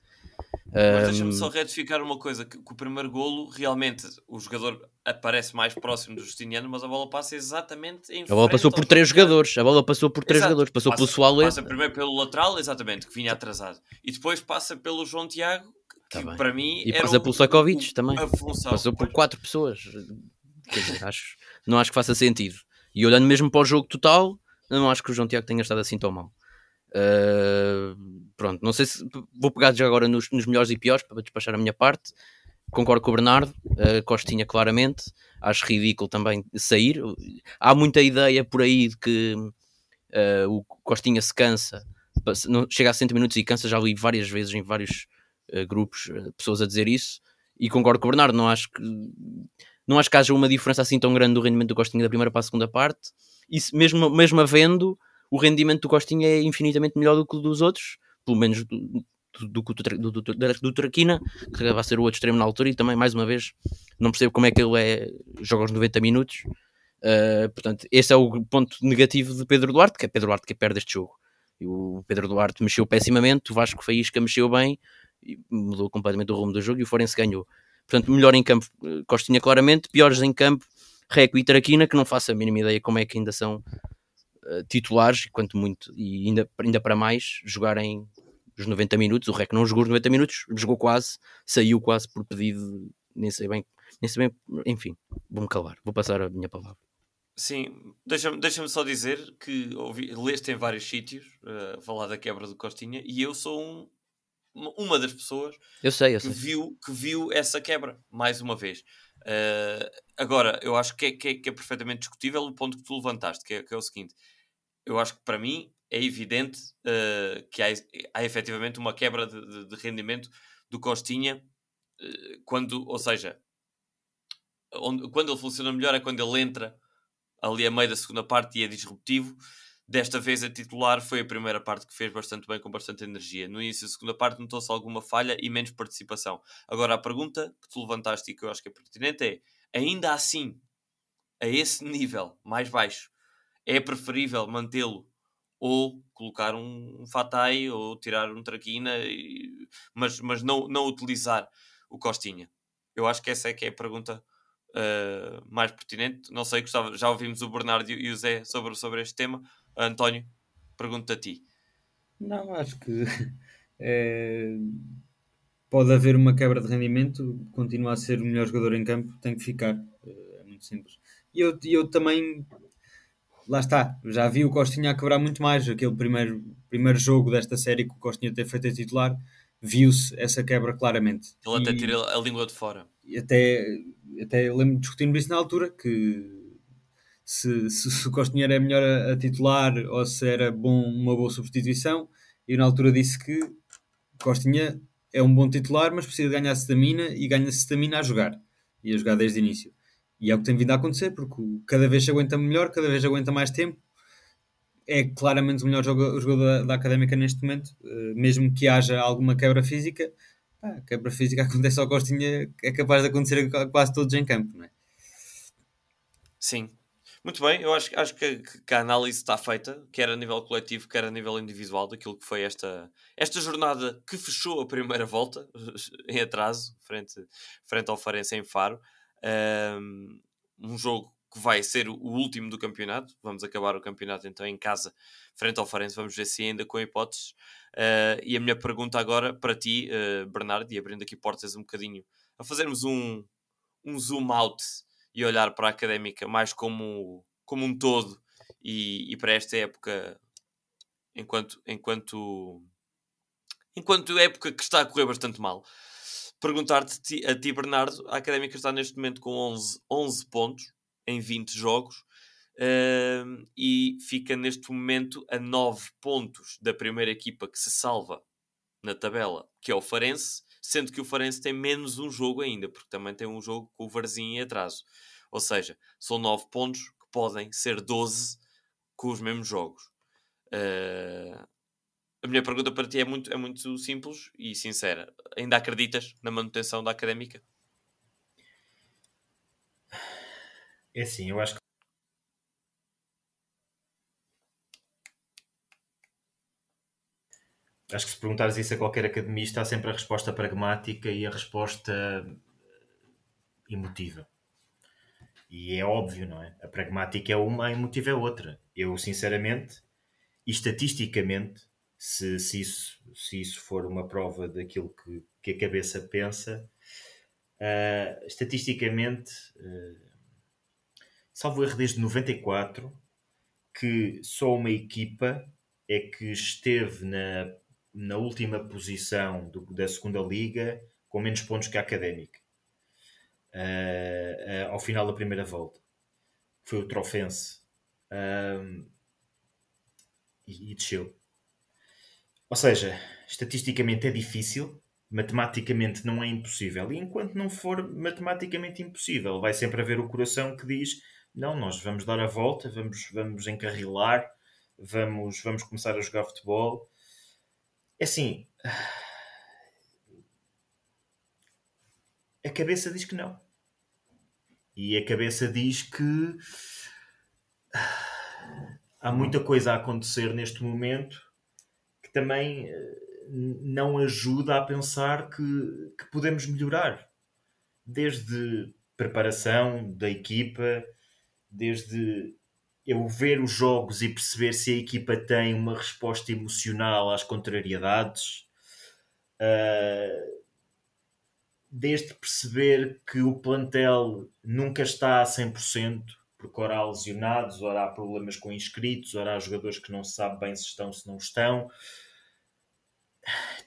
Mas deixa-me só retificar uma coisa: que, que, o primeiro golo realmente o jogador aparece mais próximo do Justiniano, mas a bola passa exatamente em A bola passou por três jogadores, a bola passou por três Exato. jogadores, passou passa, pelo Suárez. Passa primeiro pelo lateral, exatamente, que vinha atrasado, e depois passa pelo João Tiago, que tá para mim. E passa o, pelo Sakovic também. Função, passou por quatro pessoas. Quer dizer, acho, não acho que faça sentido. E olhando mesmo para o jogo total, não acho que o João Tiago tenha estado assim tão mal. Uh, pronto, não sei se vou pegar já agora nos, nos, melhores e piores para despachar a minha parte. Concordo com o Bernardo, uh, Costinha claramente. Acho ridículo também sair. Há muita ideia por aí de que uh, o Costinha se cansa, não, chega a 60 minutos e cansa. Já li várias vezes em vários grupos pessoas a dizer isso. E concordo com o Bernardo, não acho que não acho que haja uma diferença assim tão grande do rendimento do Costinha da primeira para a segunda parte e mesmo, mesmo havendo, o rendimento do Costinha é infinitamente melhor do que o dos outros, pelo menos do, do, do, do, do, Traquina, que vai ser o outro extremo na altura, e também, mais uma vez, não percebo como é que ele é, joga aos 90 minutos. Uh, portanto, esse é o ponto negativo de Pedro Duarte, que é Pedro Duarte que perde este jogo. E o Pedro Duarte mexeu pessimamente, o Vasco Faísca mexeu bem, mudou completamente o rumo do jogo e o Forense ganhou. Portanto, melhor em campo, Costinha claramente, piores em campo, Reco e Traquina, que não faço a mínima ideia como é que ainda são uh, titulares, quanto muito, e ainda, ainda para mais, jogarem os 90 minutos. O Reco não jogou os 90 minutos, jogou quase, saiu quase por pedido, nem sei bem, nem sei bem, enfim, vou-me calar, vou passar a minha palavra. Sim, deixa-me deixa só dizer que ouvi, leste em vários sítios uh, falar da quebra do Costinha e eu sou um, uma das pessoas eu sei, eu que, sei. Viu, que viu essa quebra, mais uma vez. Uh, agora, eu acho que é, que, é, que é, perfeitamente discutível o ponto que tu levantaste, que é, que é o seguinte: eu acho que para mim é evidente uh, que há, há efetivamente uma quebra de, de, de rendimento do Costinha, uh, quando, ou seja, onde, quando ele funciona melhor é quando ele entra ali a meio da segunda parte e é disruptivo. Desta vez a titular foi a primeira parte que fez bastante bem, com bastante energia. No início da segunda parte notou-se alguma falha e menos participação. Agora a pergunta que tu levantaste e que eu acho que é pertinente é: ainda assim, a esse nível mais baixo, é preferível mantê-lo ou colocar um, Fatai ou tirar um Traquina, e, mas, mas não, não utilizar o Costinha? Eu acho que essa é que é a pergunta uh, mais pertinente. Não sei, gostava, já ouvimos o Bernardo e o Zé sobre, sobre este tema. António, pergunto a ti. Não, acho que é, pode haver uma quebra de rendimento, continua a ser o melhor jogador em campo, tem que ficar. É muito simples. E eu, eu também, lá está, já vi o Costinha a quebrar muito mais. Aquele primeiro, primeiro jogo desta série que o Costinha ter feito a titular, viu-se essa quebra claramente. Ele até tira a língua de fora. Até, até lembro de discutir isso na altura, que se, se, se o Costinha era melhor a, a, titular ou se era bom, uma boa substituição. E na altura disse que Costinha é um bom titular, mas precisa ganhar stamina e ganha stamina a jogar. E a jogar desde o início. E é o que tem vindo a acontecer, porque cada vez aguenta melhor, cada vez aguenta mais tempo. É claramente o melhor jogador, jogador da, da, académica neste momento, uh, mesmo que haja alguma quebra física. Quebra física acontece ao Costinha, é capaz de acontecer a quase todos em campo, não é? Sim, muito bem, eu acho, acho que, que, a análise está feita, quer a nível coletivo, quer a nível individual, daquilo que foi esta, esta jornada que fechou a primeira volta, em atraso, frente, frente ao Farense em Faro. Um, jogo que vai ser o último do campeonato. Vamos acabar o campeonato então em casa, frente ao Farense. Vamos ver se ainda com hipóteses. Uh, e a minha pergunta agora para ti, uh, Bernardo, e abrindo aqui portas um bocadinho, a fazermos um, um zoom out e olhar para a académica mais como, como um todo e, e para esta época enquanto, enquanto, enquanto época que está a correr bastante mal. Perguntar-te a ti, Bernardo, a académica está neste momento com 11, 11 pontos em 20 jogos uh, e fica neste momento a 9 pontos da primeira equipa que se salva na tabela, que é o Farense, sendo que o Farense tem menos um jogo ainda, porque também tem um jogo com o Varzinho em atraso. Ou seja, são 9 pontos que podem ser 12 com os mesmos jogos. Uh, a minha pergunta para ti é muito, é muito simples e sincera. Ainda acreditas na manutenção da académica? É sim, eu acho que acho que se perguntares isso a qualquer academista, há sempre a resposta pragmática e a resposta emotiva. E é óbvio, não é? A pragmática é uma, a emotiva é outra. Eu, sinceramente, e estatisticamente, se, se, isso, se isso for uma prova daquilo que, que a cabeça pensa, uh, estatisticamente, uh, salvo erro desde 94, que só uma equipa é que esteve na na última posição do, da segunda liga com menos pontos que a Académica uh, ao final da primeira volta foi o Trofense. E, e desceu ou seja, estatisticamente é difícil matematicamente não é impossível e enquanto não for matematicamente impossível vai sempre haver o coração que diz não, nós vamos dar a volta vamos, vamos encarrilar vamos, vamos começar a jogar futebol é assim. A cabeça diz que não. E a cabeça diz que há muita coisa a acontecer neste momento também eh, não ajuda a pensar que, que podemos melhorar. Desde preparação da equipa, desde eu ver os jogos e perceber se a equipa tem uma resposta emocional às contrariedades, uh, desde perceber que o plantel nunca está a 100%, porque ora há lesionados, ora há problemas com inscritos, ora há jogadores que não se sabe bem se estão, se não estão.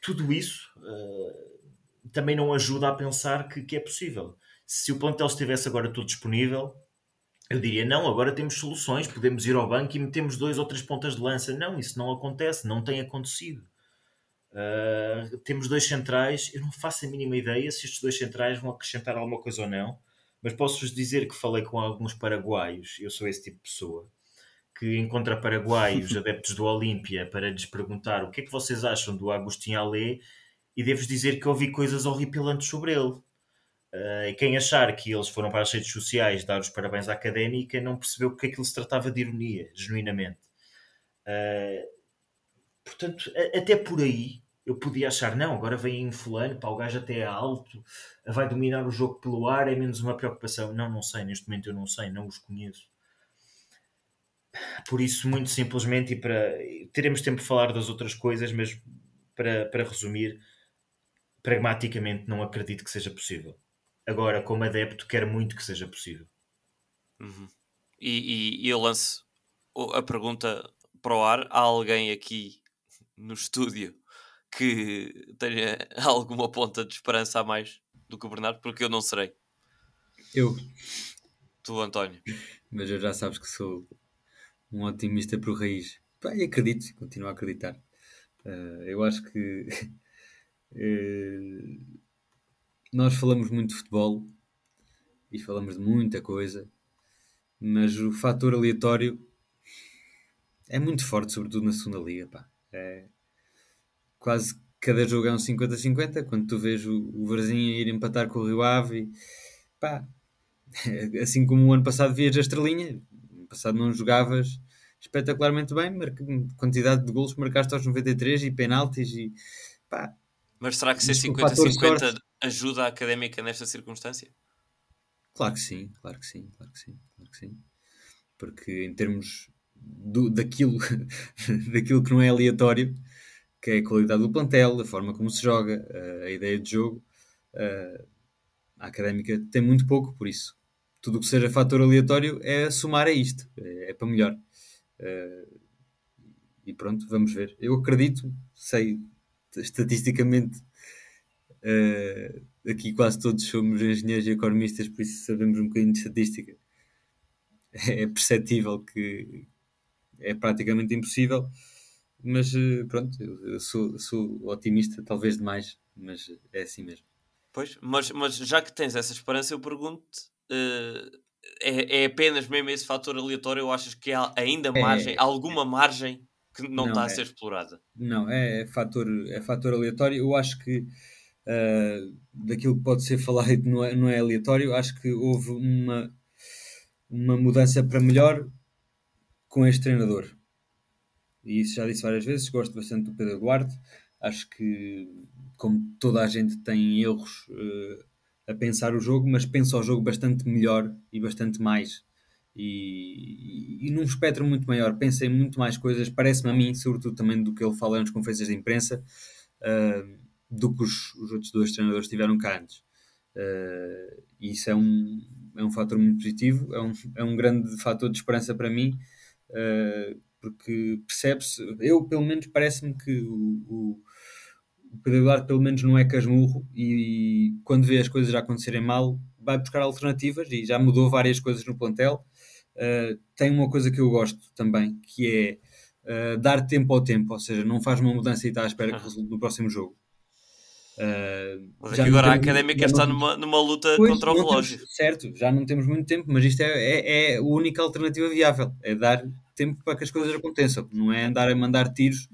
Tudo isso uh, também não ajuda a pensar que, que é possível. Se o plantel estivesse agora tudo disponível, eu diria, não, agora temos soluções, podemos ir ao banco e metemos dois ou três pontas de lança. Não, isso não acontece, não tem acontecido. Uh, temos dois centrais, eu não faço a mínima ideia se estes dois centrais vão acrescentar alguma coisa ou não, mas posso-vos dizer que falei com alguns paraguaios, eu sou esse tipo de pessoa, que encontra paraguaios, adeptos do Olímpia, para lhes perguntar o que é que vocês acham do Agostinho Alê, e devo dizer que ouvi coisas horripilantes sobre ele. Uh, quem achar que eles foram para as redes sociais dar os parabéns à académica não percebeu que aquilo se tratava de ironia, genuinamente. Uh, portanto, a, até por aí eu podia achar, não, agora vem em fulano, pá, o gajo até é alto, vai dominar o jogo pelo ar, é menos uma preocupação. Não, não sei, neste momento eu não sei, não os conheço. Por isso, muito simplesmente, e para teremos tempo de falar das outras coisas, mas para, para resumir, pragmaticamente não acredito que seja possível. Agora, como adepto, quero muito que seja possível. Uhum. E, e, e eu lanço a pergunta para o ar: há alguém aqui no estúdio que tenha alguma ponta de esperança a mais do que o Bernardo? Porque eu não serei. Eu. Tu, António. Mas eu já sabes que sou um otimista por raiz. Pá, e acredito, continuo a acreditar. Uh, eu acho que uh, nós falamos muito de futebol e falamos de muita coisa, mas o fator aleatório é muito forte, sobretudo na segunda liga. Pá. É, quase cada jogo é um 50-50. Quando tu vês o, o Varzinho ir empatar com o Rio Ave, pá, assim como o ano passado vias a estrelinha, ano passado não jogavas espetacularmente bem, quantidade de golos marcaste aos 93 e penaltis e pá. Mas será que ser 50-50 ajuda a académica nesta circunstância? Claro que sim, claro que sim, claro que sim, claro que sim. Porque em termos do, daquilo, daquilo que não é aleatório, que é a qualidade do plantel, a forma como se joga, a ideia de jogo, a académica tem muito pouco, por isso tudo o que seja fator aleatório é somar a isto, é, é para melhor. E pronto, vamos ver. Eu acredito, sei estatisticamente Uh, aqui quase todos somos engenheiros e economistas, por isso sabemos um bocadinho de estatística. É perceptível que é praticamente impossível, mas uh, pronto, eu sou, sou otimista, talvez demais, mas é assim mesmo. Pois, mas, mas já que tens essa esperança, eu pergunto-te: uh, é, é apenas mesmo esse fator aleatório ou achas que há ainda é. margem, é, alguma margem que não, não está a é. ser explorada? Não, é, é, fator, é fator aleatório. Eu acho que uh, daquilo que pode ser falado não é, não é aleatório. Acho que houve uma, uma mudança para melhor com este treinador. E isso já disse várias vezes. Gosto bastante do Pedro Duarte. Acho que, como toda a gente tem erros uh, a pensar o jogo, mas pensa o jogo bastante melhor e bastante mais. E, e, e num espectro muito maior, pensa em muito mais coisas, parece-me a mim, sobretudo também do que ele fala nas conferências de imprensa. Uh, do que os, os outros dois treinadores tiveram cá antes. Uh, isso é um, é um fator muito positivo, é um, é um grande fator de esperança para mim, uh, porque percebe-se, eu pelo menos parece-me que o, o, o Pedro Eduardo pelo menos não é casmurro e, e, quando vê as coisas já acontecerem mal vai buscar alternativas e já mudou várias coisas no plantel. Uh, tem uma coisa que eu gosto também, que é dar tempo ao tempo, ou seja, não faz uma mudança e está à espera que resulte no próximo jogo Uh, mas agora a académica está não... numa, numa luta pois, contra o relógio. Temos, certo, já não temos muito tempo, mas isto é, é, é, a única alternativa viável: é dar tempo para que as coisas aconteçam, não é andar a mandar tiros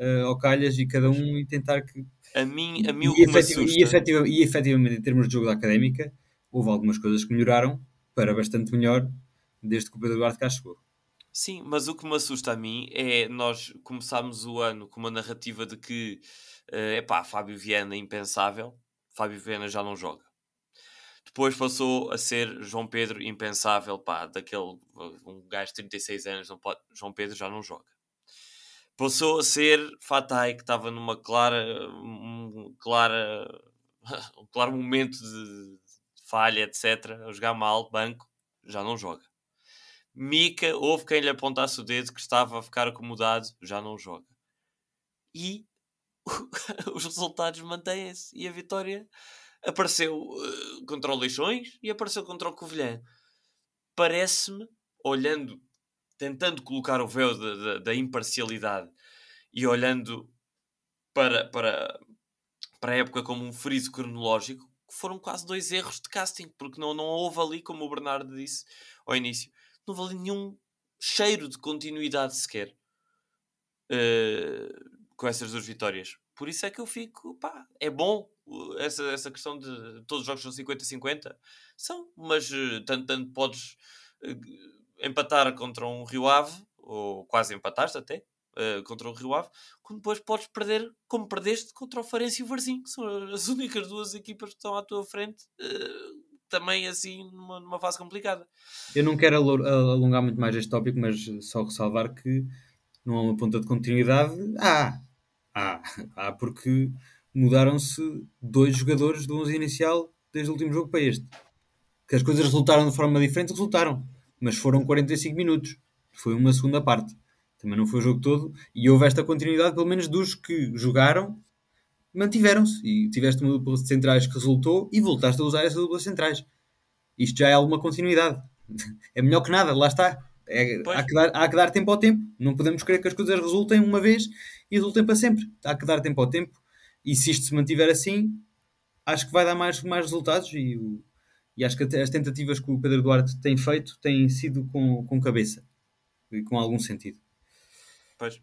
uh, ao calhas e cada um e tentar que. A mim, a mim o que me assusta... e, efetiva, e efetivamente, em termos de jogo da académica, houve algumas coisas que melhoraram para bastante melhor desde que o Pedro Duarte cá chegou. Sim, mas o que me assusta a mim é nós começámos o ano com uma narrativa de que é uh, pá, Fábio Viana impensável, Fábio Viana já não joga. Depois passou a ser João Pedro impensável, pá, daquele um gajo de 36 anos, não pode, João Pedro já não joga. Passou a ser Fatai, que estava numa clara, um, clara, um claro momento de, falha, etc. A jogar mal, banco, já não joga. Mica, houve quem lhe apontasse o dedo que estava a ficar acomodado, já não joga. E os resultados mantêm-se. E a vitória apareceu uh, contra o Leixões e apareceu contra o Covilhã. Parece-me, olhando, tentando colocar o véu da, da, da imparcialidade e olhando para, para, para a época como um friso cronológico, foram quase dois erros de casting, porque não, não houve ali, como o Bernardo disse ao início, não houve ali nenhum cheiro de continuidade sequer uh, com essas duas vitórias. Por isso é que eu fico, pá, é bom essa, essa questão de todos os jogos são 50-50. São, mas uh, tanto, tanto podes uh, empatar contra um Rio Ave, ou quase empataste até, uh, contra o Rio Ave, quando depois podes perder, como perdeste, contra o Farense e o Varzim, que são as únicas duas equipas que estão à tua frente, uh, também assim numa, numa, fase complicada. Eu não quero alongar muito mais este tópico, mas só ressalvar que não há uma ponta de continuidade. Ah, ah, ah porque mudaram-se dois jogadores do 11 inicial desde o último jogo para este. Que as coisas resultaram de forma diferente, resultaram. Mas foram 45 minutos. Foi uma segunda parte. Também não foi o jogo todo. E houve esta continuidade, pelo menos dos que jogaram, mantiveram-se. E tiveste uma dupla de centrais que resultou e voltaste a usar essa dupla de centrais. Isto já é alguma continuidade. É melhor que nada, lá está. É, há, que dar, há que dar tempo ao tempo. Não podemos querer que as coisas resultem uma vez e resultem para sempre. Há que dar tempo ao tempo. E se isto se mantiver assim, acho que vai dar mais, mais resultados. E, e acho que as tentativas que o Pedro Duarte tem feito têm sido com, com cabeça e com algum sentido. Pois,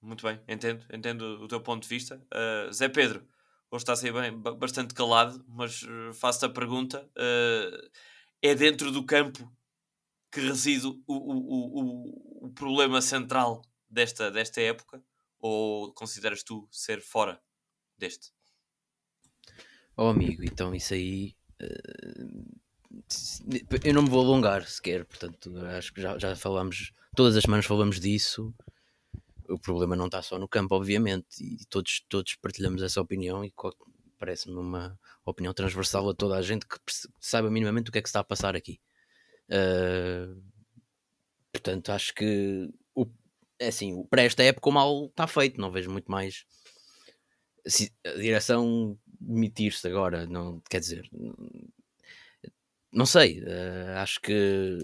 muito bem, entendo, entendo o teu ponto de vista. Uh, Zé Pedro, hoje está a ser bem, bastante calado, mas uh, faço-te a pergunta: uh, é dentro do campo que reside o, o, o, o problema central desta, desta época? Ou consideras tu ser fora deste? Oh amigo, então isso aí eu não me vou alongar sequer, portanto, acho que já, já falamos, todas as semanas falamos disso. O problema não está só no campo, obviamente, e todos, todos partilhamos essa opinião. E parece-me uma opinião transversal a toda a gente que saiba minimamente o que é que está a passar aqui. Uh, portanto, acho que o, é assim, para esta época o mal está feito, não vejo muito mais. Se a direção demitir-se agora, não quer dizer, não sei, uh, acho que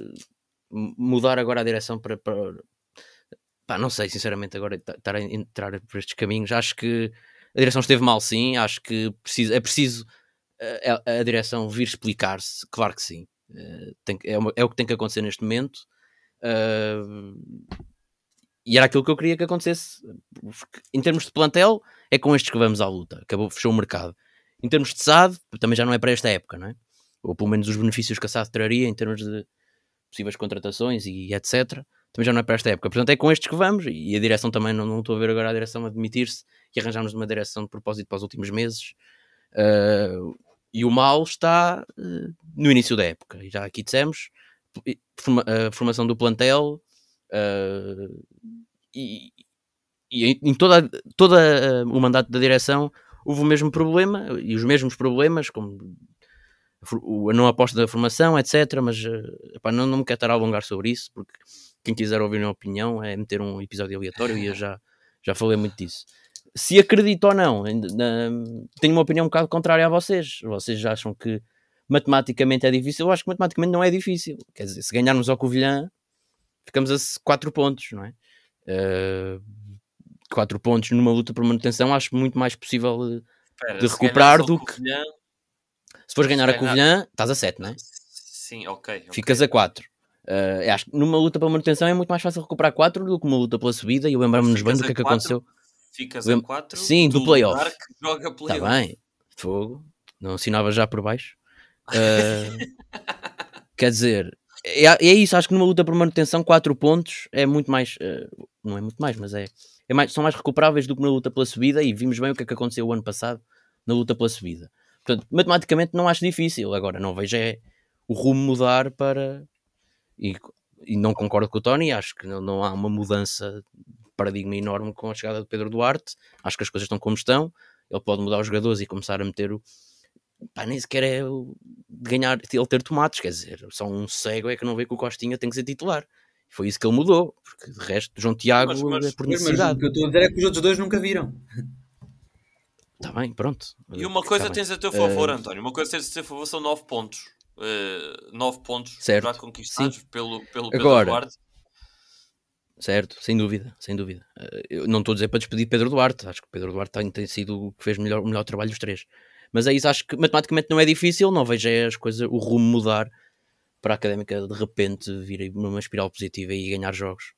mudar agora a direção para, para pá, não sei, sinceramente, agora estar a entrar por estes caminhos, acho que a direção esteve mal, sim, acho que é preciso a, a, a direção vir explicar-se, claro que sim, uh, tem, é, uma, é, o que tem que acontecer neste momento. Uh, e era aquilo que eu queria que acontecesse. Em termos de plantel, é com estes que vamos à luta. Acabou, fechou o mercado. Em termos de SAD, também já não é para esta época, não é? ou pelo menos os benefícios que a SAD traria em termos de possíveis contratações e etc. Também já não é para esta época. Portanto, é com estes que vamos e a direção também não, não estou a ver agora a direção admitir-se e arranjarmos uma direção de propósito para os últimos meses. Uh, e o mal está uh, no início da época. E já aqui dissemos a formação do plantel uh, e, e, em toda, toda o mandato da direção houve o mesmo problema e os mesmos problemas, como a não aposta da formação, etc. Mas eh, epá, não, não me quero estar a alongar sobre isso, porque quem quiser ouvir a minha opinião é meter um episódio aleatório e eu já, já falei muito disso. Se acredito ou não, tenho uma opinião um bocado contrária a vocês. Vocês acham que matematicamente é difícil? Eu acho que matematicamente não é difícil. Quer dizer, se ganharmos ao Covilhã, ficamos a 4 pontos, não é? Uh, eh, 4 pontos numa luta por manutenção, acho muito mais possível de, Pera, de recuperar do que. Covilhã se fores ganhar a Covilhã, estás a 7, não é? Sim, ok. Ficas a 4. Uh, acho que numa luta pela manutenção é muito mais fácil recuperar 4 do que uma luta pela subida. E eu lembro-me-nos bem do que é que aconteceu. Ficas a 4 Sim, do, do playoff. Está play bem, fogo. Não assinava já por baixo. Uh, quer dizer, é, é, isso. Acho que numa luta por manutenção, 4 pontos é muito mais. Uh, não é muito mais, mas é, é mais, são mais recuperáveis do que na luta pela subida. E vimos bem o que é que aconteceu o ano passado na luta pela subida. Portanto, matematicamente não acho difícil. Agora, não vejo é o rumo mudar para. E, e não concordo com o Tony, acho que não, não há uma mudança de paradigma enorme com a chegada de Pedro Duarte. Acho que as coisas estão como estão. Ele pode mudar os jogadores e começar a meter o. Pá, nem sequer é ganhar, ele ter tomates, quer dizer, só um cego é que não vê que o Costinha tem que ser titular. Foi isso que ele mudou, porque de resto, João Tiago mas, mas, é por necessidade. Mas, o que eu estou a dizer é que os outros dois nunca viram. Está bem, pronto. E uma coisa tá tens a teu favor, uh... António. Uma coisa tens a teu favor são 9 pontos. Uh, 9 pontos certo. já conquistados Sim. pelo, pelo Pedro Agora, Duarte. Certo, sem dúvida, sem dúvida. Uh, eu não estou a dizer para despedir Pedro Duarte. Acho que Pedro Duarte tem, tem sido o que fez melhor, o melhor trabalho dos três. Mas é isso, acho que matematicamente não é difícil. Não vejo as coisas, o rumo mudar para a académica de repente vir numa espiral positiva e ganhar jogos.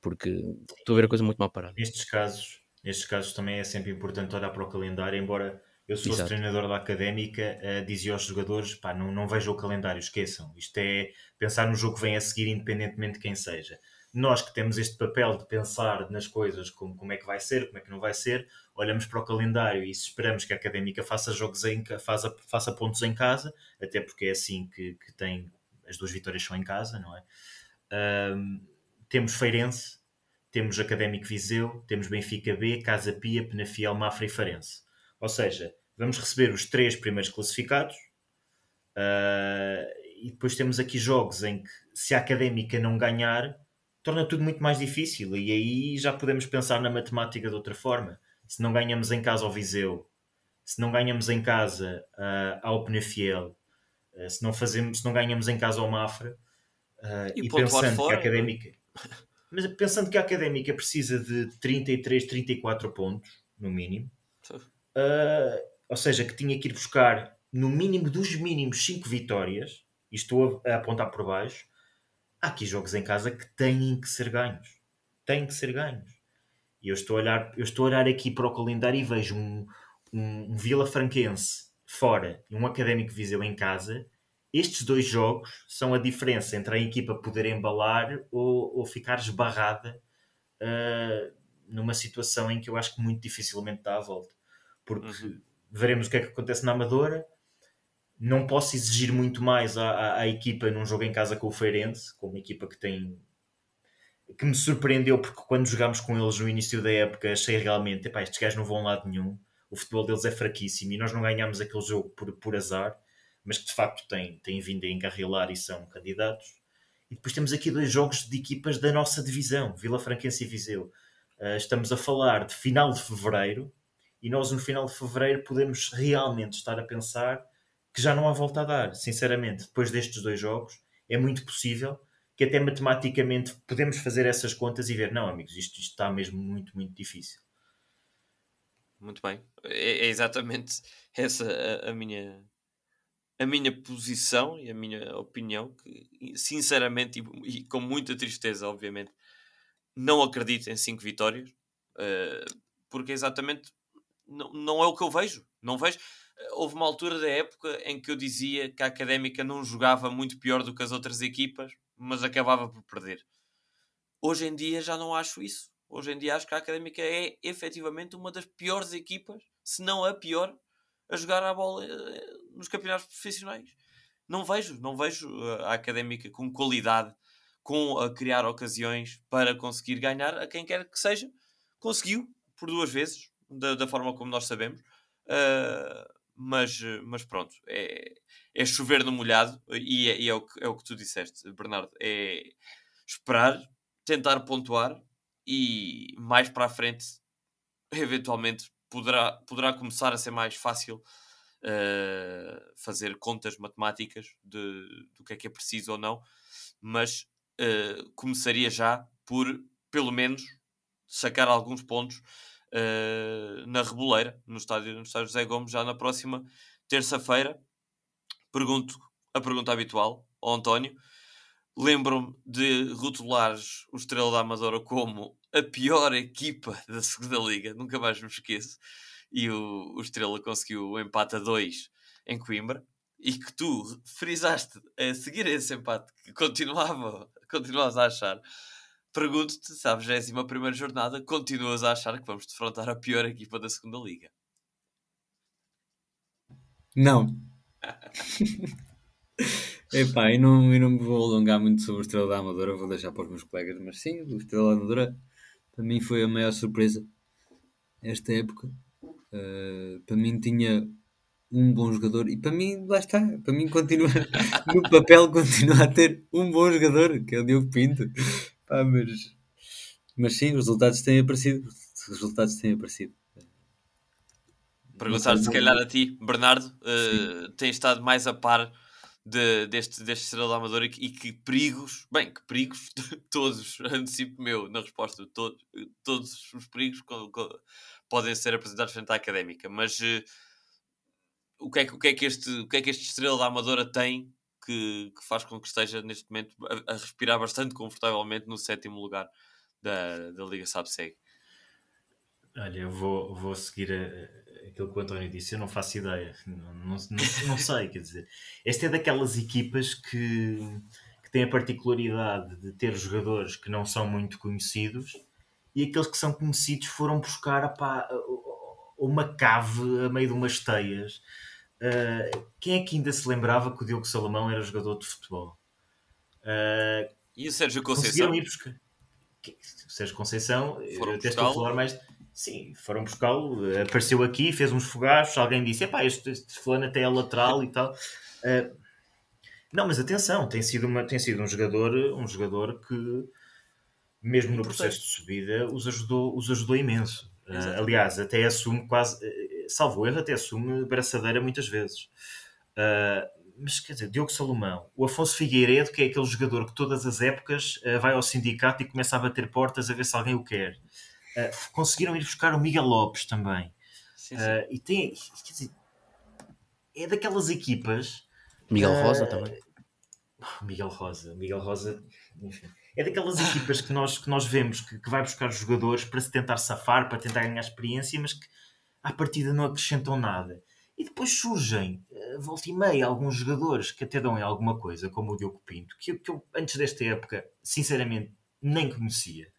Porque estou a ver a coisa muito mal parada. Nestes casos, Nestes casos também é sempre importante olhar para o calendário, embora eu fosse treinador da académica, uh, dizia aos jogadores: pá, não, não vejam o calendário, esqueçam. Isto é pensar no jogo que vem a seguir, independentemente de quem seja. nós que temos este papel de pensar nas coisas como, como é que vai ser, como é que não vai ser, olhamos para o calendário e esperamos que a Académica faça jogos em faça, faça pontos em casa, até porque é assim que, que tem as duas vitórias são em casa, não é? Temos Feirense, temos Académico Viseu, temos Benfica B, Casa Pia, Penafiel, Mafra e Farense. Ou seja, vamos receber os três primeiros classificados uh, e depois temos aqui jogos em que se a Académica não ganhar torna tudo muito mais difícil e aí já podemos pensar na matemática de outra forma. Se não ganhamos em casa ao Viseu, se não ganhamos em casa uh, ao Penafiel, uh, se, não fazemos, se não ganhamos em casa ao Mafra, uh, e, e pensando fora, que a é? Académica... Mas pensando que a Académica precisa de 33, 34 pontos, no mínimo, ou seja, que tinha que ir buscar no mínimo dos mínimos 5 vitórias, e estou a apontar por baixo, há aqui jogos em casa que têm que ser ganhos. Têm que ser ganhos. E eu estou a olhar, eu estou a olhar aqui para o calendário e vejo um, um, um Vila Franquense fora e um Académico Viseu em casa. Estes dois jogos são a diferença entre a equipa poder embalar ou, ou ficar esbarrada uh, numa situação em que eu acho que muito dificilmente dá a volta. Porque uhum. veremos o que é que acontece na Amadora, não posso exigir muito mais à, à, à, equipa num jogo em casa com o Feirense, com uma equipa que tem que me surpreendeu porque quando jogámos com eles no início da época achei realmente, epá, estes gajos não vão a lado nenhum, o futebol deles é fraquíssimo e nós não ganhamos aquele jogo por, por azar, mas que de facto têm, têm vindo a encarrilar e são candidatos. E depois temos aqui dois jogos de equipas da nossa divisão, Vila Franquense e Viseu. Uh, estamos a falar de final de fevereiro e nós no final de fevereiro podemos realmente estar a pensar que já não há volta a dar. Sinceramente, depois destes dois jogos, é muito possível que até matematicamente podemos fazer essas contas e ver, não, amigos, isto, isto está mesmo muito, muito difícil. Muito bem. É, é exatamente essa a, a, minha a minha posição e a minha opinião, que sinceramente e, e com muita tristeza, obviamente, não acredito em cinco vitórias, uh, porque exatamente não, não é o que eu vejo. Não vejo houve uma altura da época em que eu dizia que a Académica não jogava muito pior do que as outras equipas, mas acabava por perder. Hoje em dia já não acho isso. Hoje em dia acho que a Académica é efetivamente uma das piores equipas, se não a pior, a jogar a bola eh, nos campeonatos profissionais. Não vejo, não vejo eh, a Académica com qualidade, com a criar ocasiões para conseguir ganhar a quem quer que seja. Conseguiu por duas vezes, da, da forma como nós sabemos. Uh, mas, mas pronto, é, é chover no molhado e, é, e é, o que, é o que tu disseste, Bernardo. É esperar, tentar pontuar e mais para a frente, eventualmente, poderá, poderá começar a ser mais fácil uh, fazer contas matemáticas de, do que é que é preciso ou não, mas uh, começaria já por, pelo menos, sacar alguns pontos uh, na Reboleira, no estádio, no estádio José Gomes, já na próxima terça-feira. Pergunto a pergunta habitual ao António. Lembro-me de rotulares o Estrela da Amadora como a pior equipa da segunda Liga, nunca mais me esqueço. E o, o Estrela conseguiu o empate a 2 em Coimbra. E que tu frisaste a seguir esse empate, que continuava, continuavas a achar Pergunto-te se a 21 jornada continuas a achar que vamos defrontar a pior equipa da segunda Liga? Não. Epá, eu não, eu não me vou alongar muito sobre o Estrela da Amadora, vou deixar para os meus colegas, mas sim, o Estrela da Amadora para mim foi a maior surpresa esta época. Uh, para mim tinha um bom jogador e para mim lá está, para mim continua no papel continua a ter um bom jogador que é o Diogo Pinto ah, mas, mas sim, os resultados têm aparecido. Os resultados têm aparecido. Perguntar se calhar a ti, Bernardo, uh, tens estado mais a par de, deste, deste Estrela da Amadora e, e, que perigos, bem, que perigos, todos, antecipo meu na resposta, to, todos os perigos co, co, podem ser apresentados frente à académica, mas uh, o, que é, o, que é que este, o que é que este Estrela Amadora tem que, que faz com que esteja neste momento a, a, respirar bastante confortavelmente no sétimo lugar da, da Liga Sabseg. Olha, eu vou, vou seguir a, aquilo que o António disse, eu não faço ideia, não, não, não, não sei, quer dizer, esta é daquelas equipas que, que tem a particularidade de ter jogadores que não são muito conhecidos e aqueles que são conhecidos foram buscar uma cave a meio de umas teias. Uh, quem é que ainda se lembrava que o Diogo Salomão era jogador de futebol? Uh, e o Sérgio Conceição? Ir buscar. O Sérgio Conceição, foram eu até estou a falar mais. Sim, foram buscá-lo, apareceu aqui, fez uns fogachos, alguém disse: epá, este, este fulano até é lateral e tal. Uh, não, mas atenção, tem sido, uma, tem sido um jogador, um jogador que, mesmo no processo de subida, os ajudou, os ajudou imenso. Uh, aliás, até assume quase, uh, salvo erro, até assume braçadeira muitas vezes. Uh, mas quer dizer, Diogo Salomão, o Afonso Figueiredo, que é aquele jogador que todas as épocas vai ao sindicato e começa a bater portas a ver se alguém o quer. Conseguiram ir buscar o Miguel Lopes também. Sim, sim. e tem, quer dizer, é daquelas equipas. Miguel Rosa também. Miguel Rosa, Miguel Rosa, enfim é daquelas equipas que nós, que nós vemos que, que vai buscar jogadores para se tentar safar, para tentar ganhar experiência, mas que à partida não acrescentam nada. E depois surgem, uh, volta e meia, alguns jogadores que até dão em alguma coisa, como o Diogo Pinto, que, que eu antes desta época, sinceramente, nem conhecia.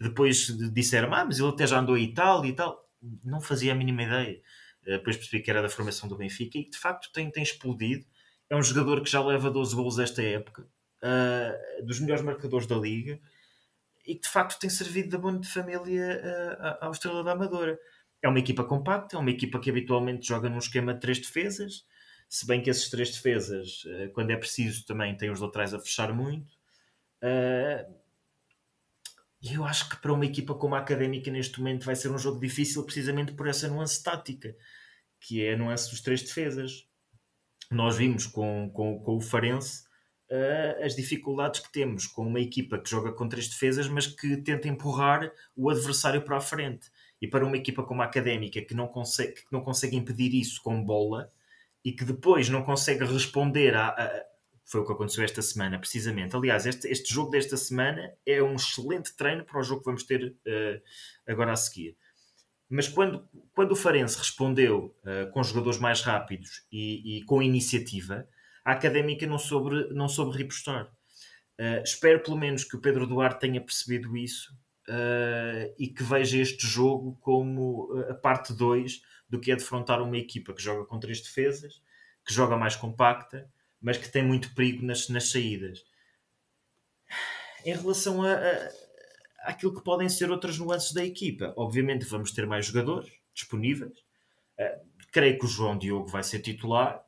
Depois disseram, ah, mas ele até já andou e tal e tal. Não fazia a mínima ideia. Uh, depois percebi que era da formação do Benfica e que de facto tem, tem explodido. É um jogador que já leva 12 gols esta época uh, dos melhores marcadores da liga e que de facto tem servido de abono de família uh, à Estrela da Amadora. É uma equipa compacta, é uma equipa que habitualmente joga num esquema de três defesas, se bem que esses três defesas, uh, quando é preciso, também têm os laterais a fechar muito. E eu acho que para uma equipa como a Académica neste momento vai ser um jogo difícil precisamente por essa nuance tática, que é a nuance dos três defesas. Nós vimos com, com, com o Farense uh, as dificuldades que temos com uma equipa que joga com três defesas, mas que tenta empurrar o adversário para a frente. E para uma equipa como a Académica, que não consegue, que não consegue impedir isso com bola e que depois não consegue responder a, a foi o que aconteceu esta semana, precisamente. Aliás, este, este jogo desta semana é um excelente treino para o jogo que vamos ter uh, agora a seguir. Mas quando, quando o Farense respondeu uh, com jogadores mais rápidos e, e, com iniciativa, a académica não soube, não soube repostar. Uh, espero pelo menos que o Pedro Duarte tenha percebido isso uh, e que veja este jogo como a parte 2 do que é defrontar uma equipa que joga com três defesas, que joga mais compacta, mas que tem muito perigo nas, nas saídas. Em relação a, a, àquilo que podem ser outras nuances da equipa, obviamente vamos ter mais jogadores disponíveis. Uh, creio que o João Diogo vai ser titular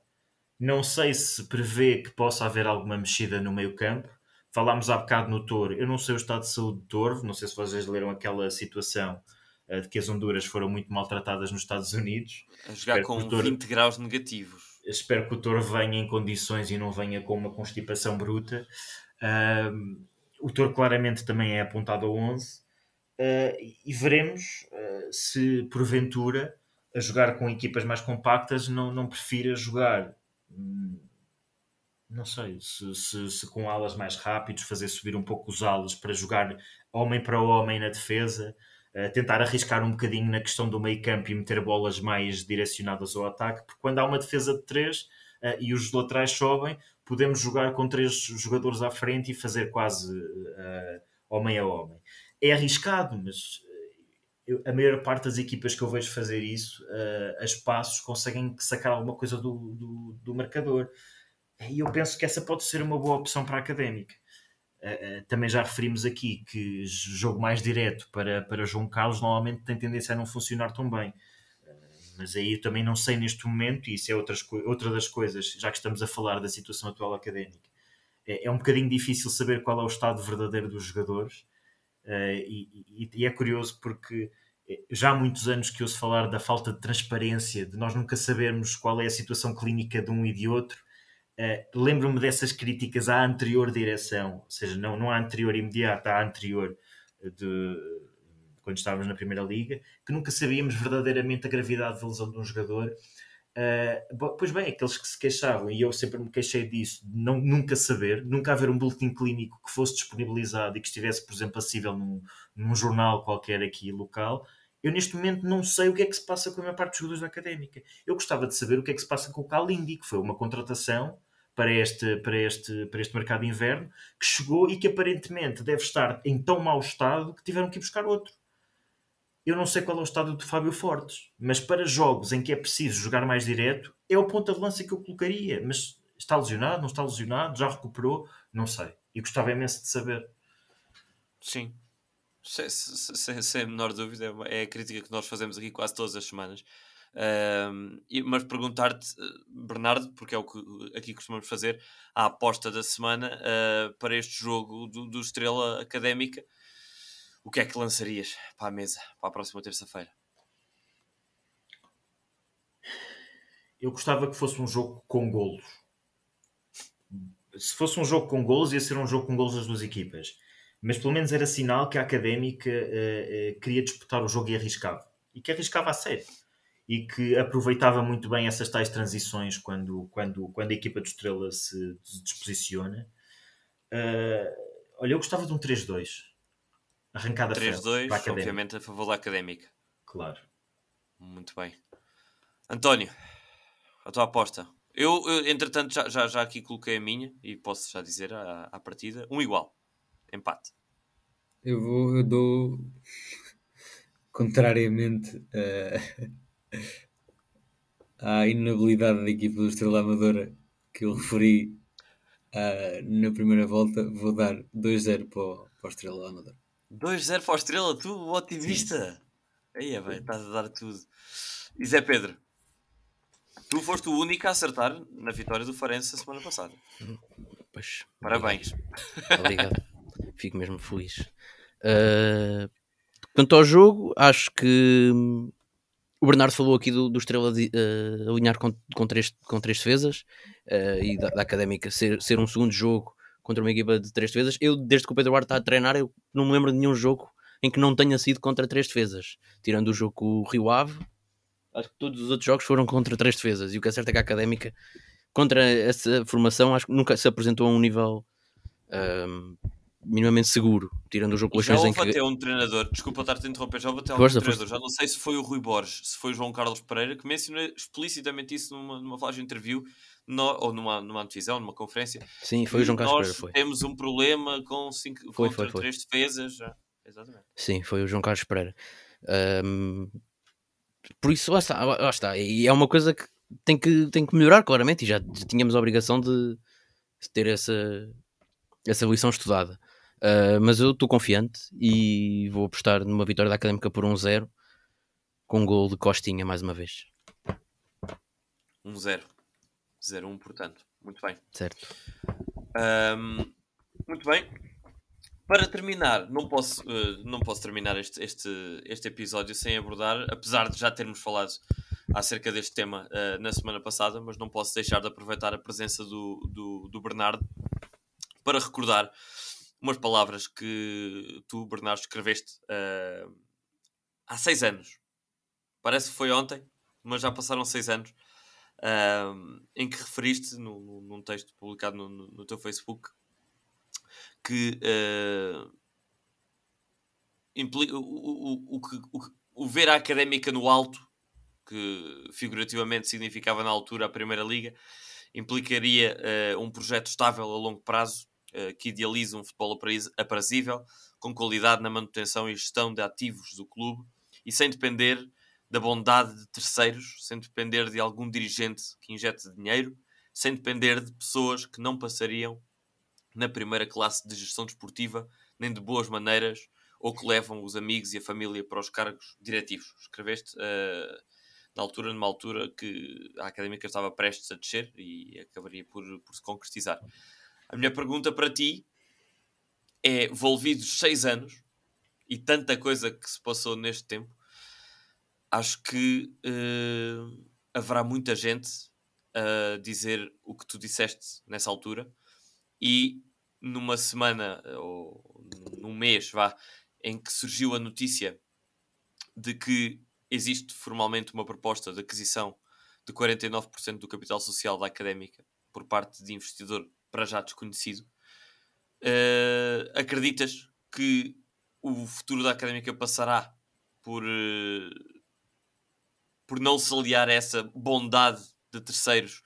não sei se prevê que possa haver alguma mexida no meio campo. Falámos há bocado no Toro. Eu não sei o estado de saúde do Toro. Não sei se vocês leram aquela situação uh, de que as Honduras foram muito maltratadas nos Estados Unidos. A jogar espero com Toro, 20 graus negativos. Espero que o Toro venha em condições e não venha com uma constipação bruta. Uh, o Toro claramente também é apontado ao 11. Uh, e veremos uh, se porventura a jogar com equipas mais compactas não, não prefira jogar Hum, não sei, se, se, se, com alas mais rápidos, fazer subir um pouco os alas para jogar homem para homem na defesa, tentar arriscar um bocadinho na questão do meio campo e meter bolas mais direcionadas ao ataque, porque quando há uma defesa de três uh, e os laterais sobem, podemos jogar com três jogadores à frente e fazer quase homem a homem. É arriscado, mas eu, a maior parte das equipas que eu vejo fazer isso, uh, a espaços, conseguem sacar alguma coisa do, do, do, marcador. E eu penso que essa pode ser uma boa opção para a académica. Uh, uh, também já referimos aqui que jogo mais direto para, para João Carlos normalmente tem tendência a não funcionar tão bem. mas aí eu também não sei neste momento, e isso é outras, outra das coisas, já que estamos a falar da situação atual académica. É, é um bocadinho difícil saber qual é o estado verdadeiro dos jogadores Uh, e, e, é curioso porque eh, já há muitos anos que ouço falar da falta de transparência, de nós nunca sabermos qual é a situação clínica de um e de outro. Uh, Lembro-me dessas críticas à anterior direção, ou seja, não, não à anterior imediata, à anterior de quando estávamos na Primeira Liga, que nunca sabíamos verdadeiramente a gravidade da lesão de um jogador Uh, pois bem, aqueles que se queixavam, e eu sempre me queixei disso, de não, nunca saber, nunca haver um boletim clínico que fosse disponibilizado e que estivesse, por exemplo, acessível num, num jornal qualquer aqui local. Eu neste momento não sei o que é que se passa com a maior parte dos jogadores da académica. Eu gostava de saber o que é que se passa com o Kalindi, que foi uma contratação para este, para, este, para este mercado de inverno, que chegou e que aparentemente deve estar em tão mau estado que tiveram que ir buscar outro. Eu não sei qual é o estado do Fábio Fortes, mas para jogos em que é preciso jogar mais direto, é o ponta de lança que eu colocaria. Mas está lesionado, não está lesionado, já recuperou, não sei. E gostava imenso de saber. Sim, sem, sem, sem a menor dúvida, é a crítica que nós fazemos aqui quase todas as semanas. Um, mas perguntar-te, eh, Bernardo, porque é o que aqui costumamos fazer, a aposta da semana uh, para este jogo do, do, Estrela Académica, o que é que lançarias para a mesa para a próxima terça-feira? Eu gostava que fosse um jogo com golos. Se fosse um jogo com golos, ia ser um jogo com golos das duas equipas. Mas pelo menos era sinal que a Académica uh, uh, queria disputar o jogo e arriscava. E que arriscava a sério e que aproveitava muito bem essas tais transições quando, quando, quando a equipa de Estrela se, se disposiciona. Uh, olha, eu gostava de um 3-2. Arrancada 3-2, obviamente a favor da Académica. Claro. Muito bem. António, a tua aposta. Eu, eu entretanto, já, já, já aqui coloquei a minha e posso já dizer à, à partida: um igual. Empate. Eu vou, eu dou contrariamente uh, à inabilidade da equipa do Estrela Amadora que eu referi uh, na primeira volta, vou dar 2-0 para, o, para o Estrela Amadora. 2-0 para o Estrela, tu, o otimista. Aí é, bem, estás a dar tudo. E Zé Pedro, tu foste o único a acertar na vitória do Farense a semana passada. Pois, Parabéns. Obrigado. Fico mesmo feliz. Uh, quanto ao jogo, acho que o Bernardo falou aqui do, do Estrela de, uh, alinhar com, com, três, com três defesas uh, e da, da, Académica ser, ser um segundo jogo contra uma equipa de três defesas. Eu, desde que o Pedro Duarte está a treinar, eu não me lembro de nenhum jogo em que não tenha sido contra três defesas. Tirando o jogo com o Rio Ave, acho que todos os outros jogos foram contra três defesas. E o que é certo é que a Académica, contra essa formação, acho que nunca se apresentou a um nível. Um, minimamente seguro, tirando o jogo com Já houve em que... até um treinador, desculpa estar-te a interromper, já houve até um força, treinador, já não sei se foi o Rui Borges, se foi o João Carlos Pereira, que mencionou explicitamente isso numa, numa flash interview, no, ou numa, numa antevisão, numa conferência. Sim, foi o João Carlos Pereira, foi. temos um problema com cinco, foi, contra foi, foi. três defesas, já. Exatamente. Sim, foi o João Carlos Pereira. Um, por isso, lá está, lá está, e é uma coisa que tem que, tem que melhorar claramente, e já tínhamos a obrigação de ter essa, essa lição estudada. Uh, mas eu estou confiante e vou apostar numa vitória da Académica por 1-0 um com um gol de Costinha mais uma vez. 1-0. 0-1, portanto. Muito bem. Certo. Um, muito bem. Para terminar, não posso, uh, não posso terminar este, este, este episódio sem abordar, apesar de já termos falado acerca deste tema uh, na semana passada, mas não posso deixar de aproveitar a presença do, do, do Bernardo para recordar umas palavras que tu, Bernardo, escreveste uh, há seis anos. Parece que foi ontem, mas já passaram seis anos. Uh, em que referiste no, num texto publicado no, no, no teu Facebook que uh, implica, o, o, o, o, o ver a académica no alto, que figurativamente significava na altura a Primeira Liga, implicaria uh, um projeto estável a longo prazo que idealiza um futebol aprazível, com qualidade na manutenção e gestão de ativos do clube e sem depender da bondade de terceiros, sem depender de algum dirigente que injete dinheiro, sem depender de pessoas que não passariam na primeira classe de gestão desportiva, nem de boas maneiras, ou que levam os amigos e a família para os cargos diretivos. Escreveste uh, na altura, numa altura que a académica estava prestes a descer e acabaria por, por se concretizar. A minha pergunta para ti é: envolvidos seis anos e tanta coisa que se passou neste tempo, acho que uh, haverá muita gente a dizer o que tu disseste nessa altura e numa semana ou num mês, vá, em que surgiu a notícia de que existe formalmente uma proposta de aquisição de 49% do capital social da académica por parte de investidor para já desconhecido, uh, acreditas que o futuro da académica passará por, uh, por não se aliar a essa bondade de terceiros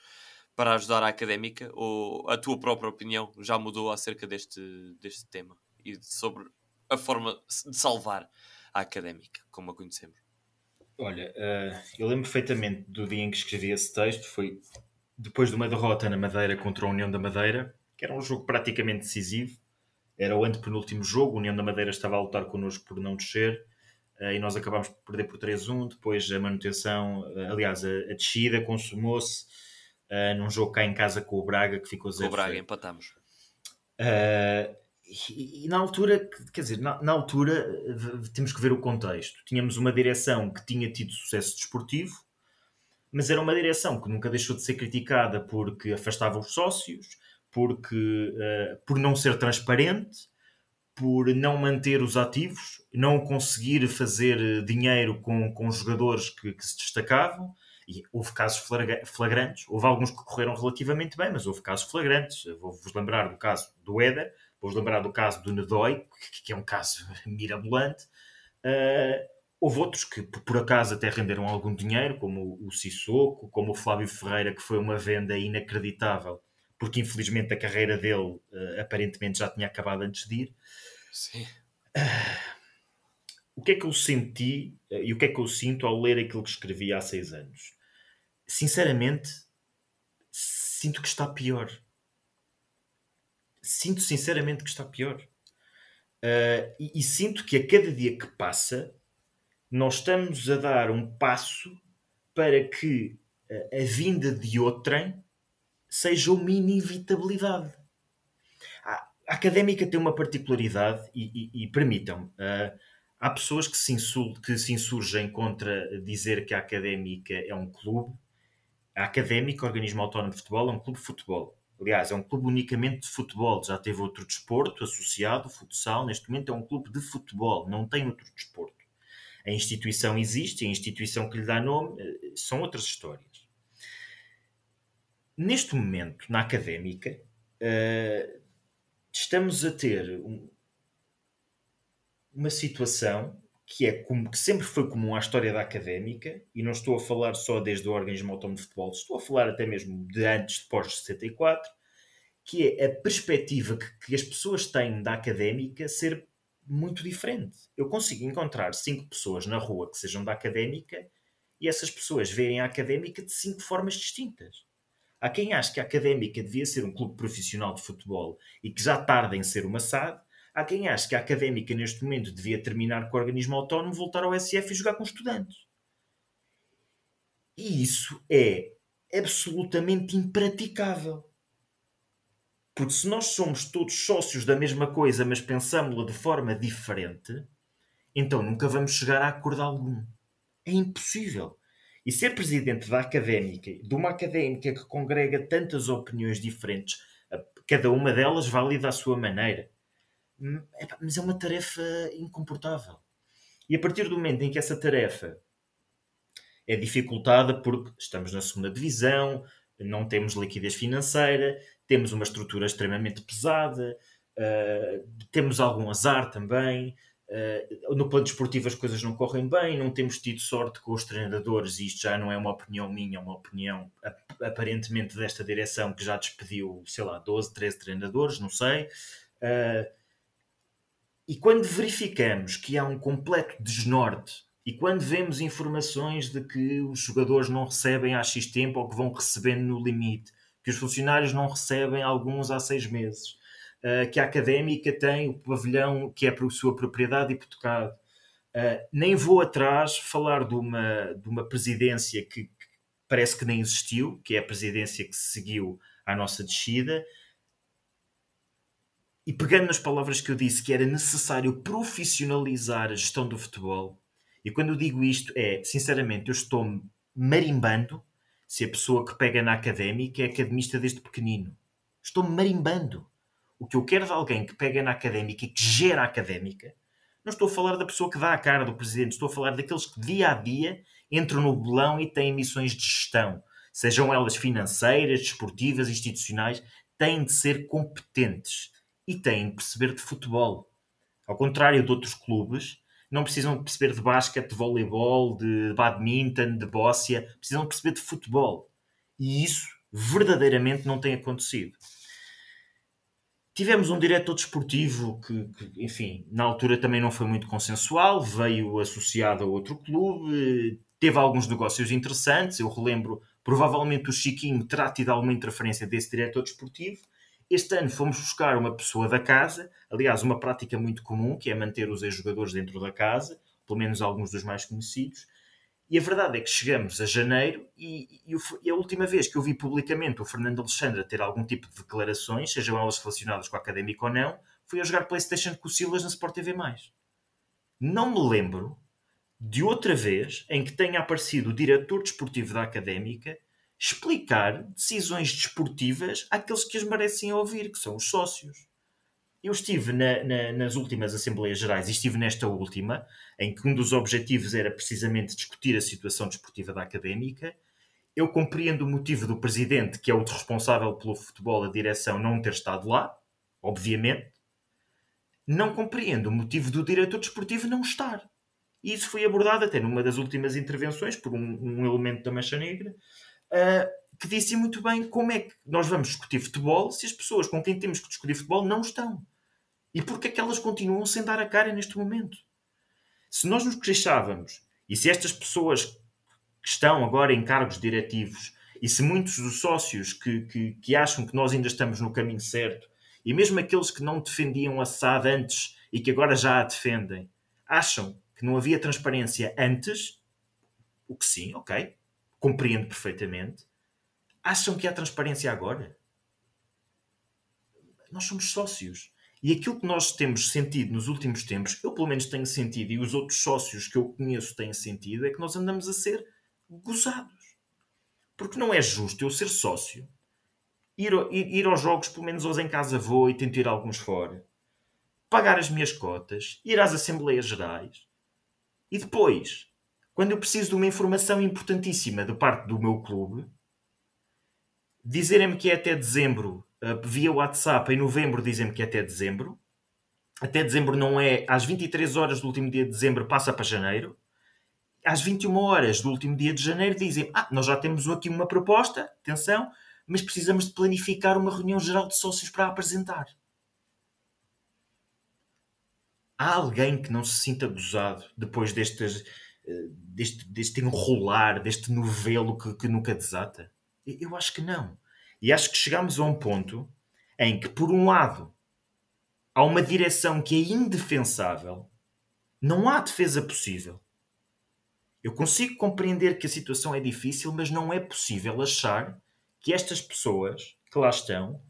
para ajudar a académica? Ou a tua própria opinião já mudou acerca deste, deste tema e sobre a forma de salvar a académica, como a conhecemos? Olha, uh, eu lembro perfeitamente do dia em que escrevi esse texto, foi depois de uma derrota na Madeira contra a União da Madeira, que era um jogo praticamente decisivo. Era o antepenúltimo jogo, a União da Madeira estava a lutar connosco por não descer, uh, e nós acabámos por perder por 3-1. Depois a manutenção, uh, aliás, a, a descida consumou-se num jogo cá em casa com o Braga, que ficou 0 Com o Braga, empatamos. Uh, e, e, na altura, quer dizer, na, na, altura temos que ver o contexto. Tínhamos uma direção que tinha tido sucesso desportivo, mas era uma direção que nunca deixou de ser criticada porque afastava os sócios, porque uh, por não ser transparente, por não manter os ativos, não conseguir fazer dinheiro com, com jogadores que, que se destacavam. E houve casos flagrantes, houve alguns que correram relativamente bem, mas houve casos flagrantes. Vou-vos lembrar do caso do Éder, Vou lembrar do caso do Nedói, que, que é um caso mirabolante. Uh, houve outros que, por acaso, até renderam algum dinheiro, como o Sissoko, como o Flávio Ferreira, que foi uma venda inacreditável, porque infelizmente a carreira dele uh, aparentemente já tinha acabado antes de ir. Sim. Uh, o que é que eu senti e o que é que eu sinto ao ler aquilo que escrevi há seis anos? Sinceramente, sinto que está pior sinto sinceramente que está pior. Uh, e, e, sinto que a cada dia que passa, nós estamos a dar um passo para que a, a vinda de outrem seja uma inevitabilidade. A, académica tem uma particularidade, e, e, e permitam-me, uh, há pessoas que se, insul, que se insurgem contra dizer que a académica é um clube. A académica, organismo autónomo de futebol, é um clube de futebol. Aliás, é um clube unicamente de futebol. Já teve outro desporto associado, futsal. Neste momento é um clube de futebol, não tem outro desporto. A instituição existe, a instituição que lhe dá nome eh, são outras histórias. Neste momento, na académica, uh, estamos a ter um, uma situação que é como que sempre foi comum à história da académica, e não estou a falar só desde o organismo autónomo de futebol, estou a falar até mesmo de antes, de pós-64, que é a perspectiva que, que, as pessoas têm da académica ser muito diferente. Eu consigo encontrar cinco pessoas na rua que sejam da académica e essas pessoas verem a académica de cinco formas distintas. Há quem ache que a académica devia ser um clube profissional de futebol e que já tarda em ser uma SAD, Há quem ache que a académica neste momento devia terminar com o organismo autónomo, voltar ao SF e jogar com estudantes. E isso é absolutamente impraticável. Porque se nós somos todos sócios da mesma coisa, mas pensamos-la de forma diferente, então nunca vamos chegar a acordo algum. É impossível. E ser presidente da académica, de uma académica que congrega tantas opiniões diferentes, cada uma delas válida à sua maneira, Hum, mas é uma tarefa incomportável. E a partir do momento em que essa tarefa é dificultada porque estamos na segunda divisão, não temos liquidez financeira, temos uma estrutura extremamente pesada, uh, temos algum azar também. Uh, no plano desportivo as coisas não correm bem, não temos tido sorte com os treinadores, e isto já não é uma opinião minha, é uma opinião aparentemente desta direção que já despediu, sei lá, 12, 13 treinadores, não sei. Uh, e quando verificamos que há um completo desnorte e quando vemos informações de que os jogadores não recebem há X tempo ou que vão recebendo no limite, que os funcionários não recebem alguns há seis meses, uh, que a académica tem o pavilhão que é por sua propriedade hipotecado. Uh, nem vou atrás falar de uma, de uma presidência que, que parece que nem existiu, que é a presidência que seguiu à nossa descida, e pegando nas palavras que eu disse que era necessário profissionalizar a gestão do futebol, e quando eu digo isto é, sinceramente, eu estou marimbando se a pessoa que pega na académica é academista desde pequenino. Estou marimbando. O que eu quero de alguém que pega na académica e que gera a académica, não estou a falar da pessoa que dá a cara do presidente, estou a falar daqueles que dia a dia entram no bolão e têm missões de gestão, sejam elas financeiras, desportivas, institucionais, têm de ser competentes e têm de perceber de futebol. Ao contrário de outros clubes, não precisam perceber de basquete, de voleibol, de badminton, de bóssia, precisam perceber de futebol. E isso verdadeiramente não tem acontecido. Tivemos um diretor desportivo que, que, enfim, na altura também não foi muito consensual, veio associado a outro clube, teve alguns negócios interessantes. Eu relembro, provavelmente o Chiquinho terá tido alguma interferência desse diretor desportivo. Este ano fomos buscar uma pessoa da casa, aliás, uma prática muito comum, que é manter os ex-jogadores dentro da casa, pelo menos alguns dos mais conhecidos. E a verdade é que chegamos a janeiro e, e, e, a última vez que eu vi publicamente o Fernando Alexandre ter algum tipo de declarações, sejam elas relacionadas com a académica ou não, foi a jogar Playstation com o Silas na Sport TV+. Não me lembro de outra vez em que tenha aparecido o diretor desportivo da académica explicar decisões desportivas àqueles que as merecem ouvir, que são os sócios. Eu estive na, na, nas últimas Assembleias Gerais e estive nesta última, em que um dos objetivos era precisamente discutir a situação desportiva da académica. Eu compreendo o motivo do presidente, que é o responsável pelo futebol, a direção, não ter estado lá, obviamente. Não compreendo o motivo do diretor desportivo não estar. E isso foi abordado até numa das últimas intervenções por um, um elemento da Mancha Negra, uh, que disse muito bem como é que nós vamos discutir futebol se as pessoas com quem temos que discutir futebol não estão. E porque é que elas continuam sem dar a cara neste momento? Se nós nos queixávamos, e se estas pessoas que estão agora em cargos diretivos, e se muitos dos sócios que, que, que acham que nós ainda estamos no caminho certo, e mesmo aqueles que não defendiam a SAD antes e que agora já a defendem, acham que não havia transparência antes, o que sim, ok, compreendo perfeitamente, acham que há transparência agora? Nós somos sócios. E aquilo que nós temos sentido nos últimos tempos, eu pelo menos tenho sentido, e os outros sócios que eu conheço têm sentido, é que nós andamos a ser gozados. Porque não é justo eu ser sócio, ir, ir, ir aos jogos, pelo menos hoje em casa vou e tento ir alguns fora, pagar as minhas cotas, ir às Assembleias Gerais, e depois, quando eu preciso de uma informação importantíssima de parte do meu clube, dizerem-me que é até dezembro uh, via WhatsApp, em novembro dizem-me que é até dezembro. Até dezembro não é às 23 horas do último dia de dezembro, passa para janeiro. Às 21 horas do último dia de janeiro dizem: Ah, nós já temos aqui uma proposta, atenção, mas precisamos de planificar uma reunião geral de sócios para apresentar. Há alguém que não se sinta gozado depois destes, eh, deste, deste enrolar, deste novelo que, que nunca desata? Eu acho que não. E acho que chegamos a um ponto em que, por um lado, há uma direção que é indefensável, não há defesa possível. Eu consigo compreender que a situação é difícil, mas não é possível achar que estas pessoas que lá estão,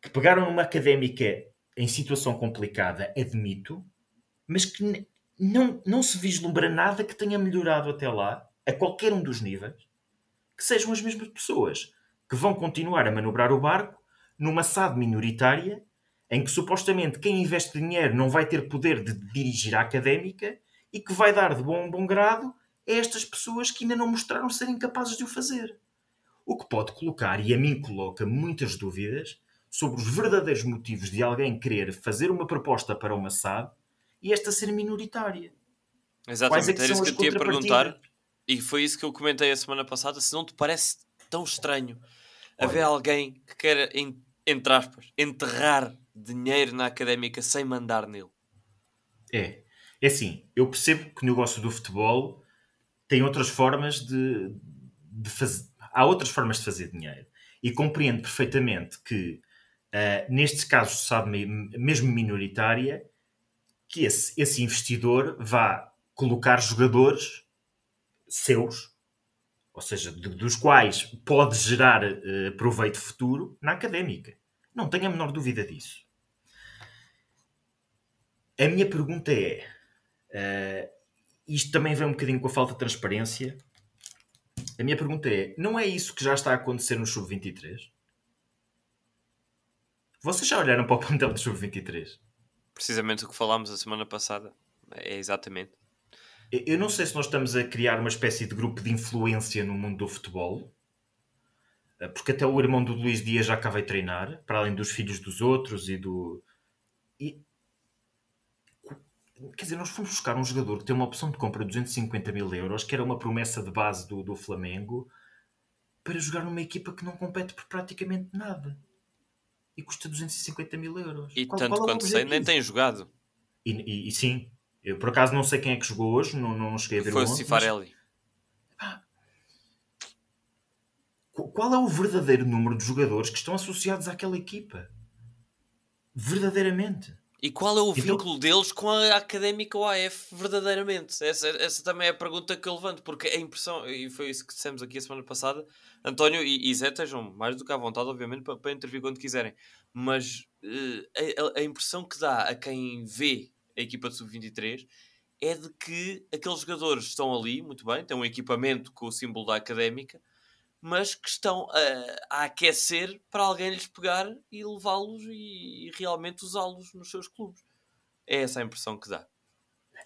que pegaram numa académica em situação complicada, admito, mas que não, não se vislumbra nada que tenha melhorado até lá, a qualquer um dos níveis, que sejam as mesmas pessoas que vão continuar a manobrar o barco numa SAD minoritária em que supostamente quem investe dinheiro não vai ter poder de dirigir a académica e que vai dar de bom, bom grado a estas pessoas que ainda não mostraram serem capazes de o fazer. O que pode colocar, e a mim coloca, muitas dúvidas sobre os verdadeiros motivos de alguém querer fazer uma proposta para uma SAD e esta ser minoritária. Exatamente, é era isso que eu te ia perguntar e foi isso que eu comentei a semana passada. Se não te parece tão estranho Olha. haver alguém que queira, entre aspas, enterrar dinheiro na académica sem mandar nele? É. É assim, eu percebo que o negócio do futebol tem outras formas de, de fazer. Há outras formas de fazer dinheiro. E compreendo perfeitamente que, uh, neste caso, sabe, mesmo minoritária, que esse, esse investidor vá colocar jogadores seus ou seja, de, dos quais pode gerar uh, proveito futuro na académica. Não tenho a menor dúvida disso. A minha pergunta é: uh, isto também vem um bocadinho com a falta de transparência. A minha pergunta é: não é isso que já está a acontecer no Sub-23? Vocês já olharam para o plantel do Sub-23? Precisamente o que falámos a semana passada. É exatamente. Eu não sei se nós estamos a criar uma espécie de grupo de influência no mundo do futebol, eh, porque até o irmão do Luís Dias já cá vai treinar, para além dos filhos dos outros e do. E... Quer dizer, nós fomos buscar um jogador que tem uma opção de compra de 250 mil euros, que era uma promessa de base do, do Flamengo, para jogar numa equipa que não compete por praticamente nada e custa 250 mil euros. E qual, tanto qual é quanto sei, nem tem jogado. E, e, e, sim, eu por acaso não sei quem é que jogou hoje, não, não cheguei a ver Foi o Cifarelli. Mas... Qual é o verdadeiro número de jogadores que estão associados àquela equipa? Verdadeiramente. E qual é o então... vínculo deles com a Académica OAF verdadeiramente? Essa, essa também é a pergunta que eu levanto, porque a impressão, e foi isso que dissemos aqui a semana passada, António e, e Zé estejam mais do que à vontade, obviamente, para, para intervir quando quiserem, mas uh, a, a, impressão que dá a quem vê a equipa de sub-23 é de que aqueles jogadores estão ali, muito bem, têm um equipamento com o símbolo da Académica, mas que estão a, a aquecer para alguém lhes pegar e levá-los e, e realmente usá-los nos seus clubes. É essa a impressão que dá.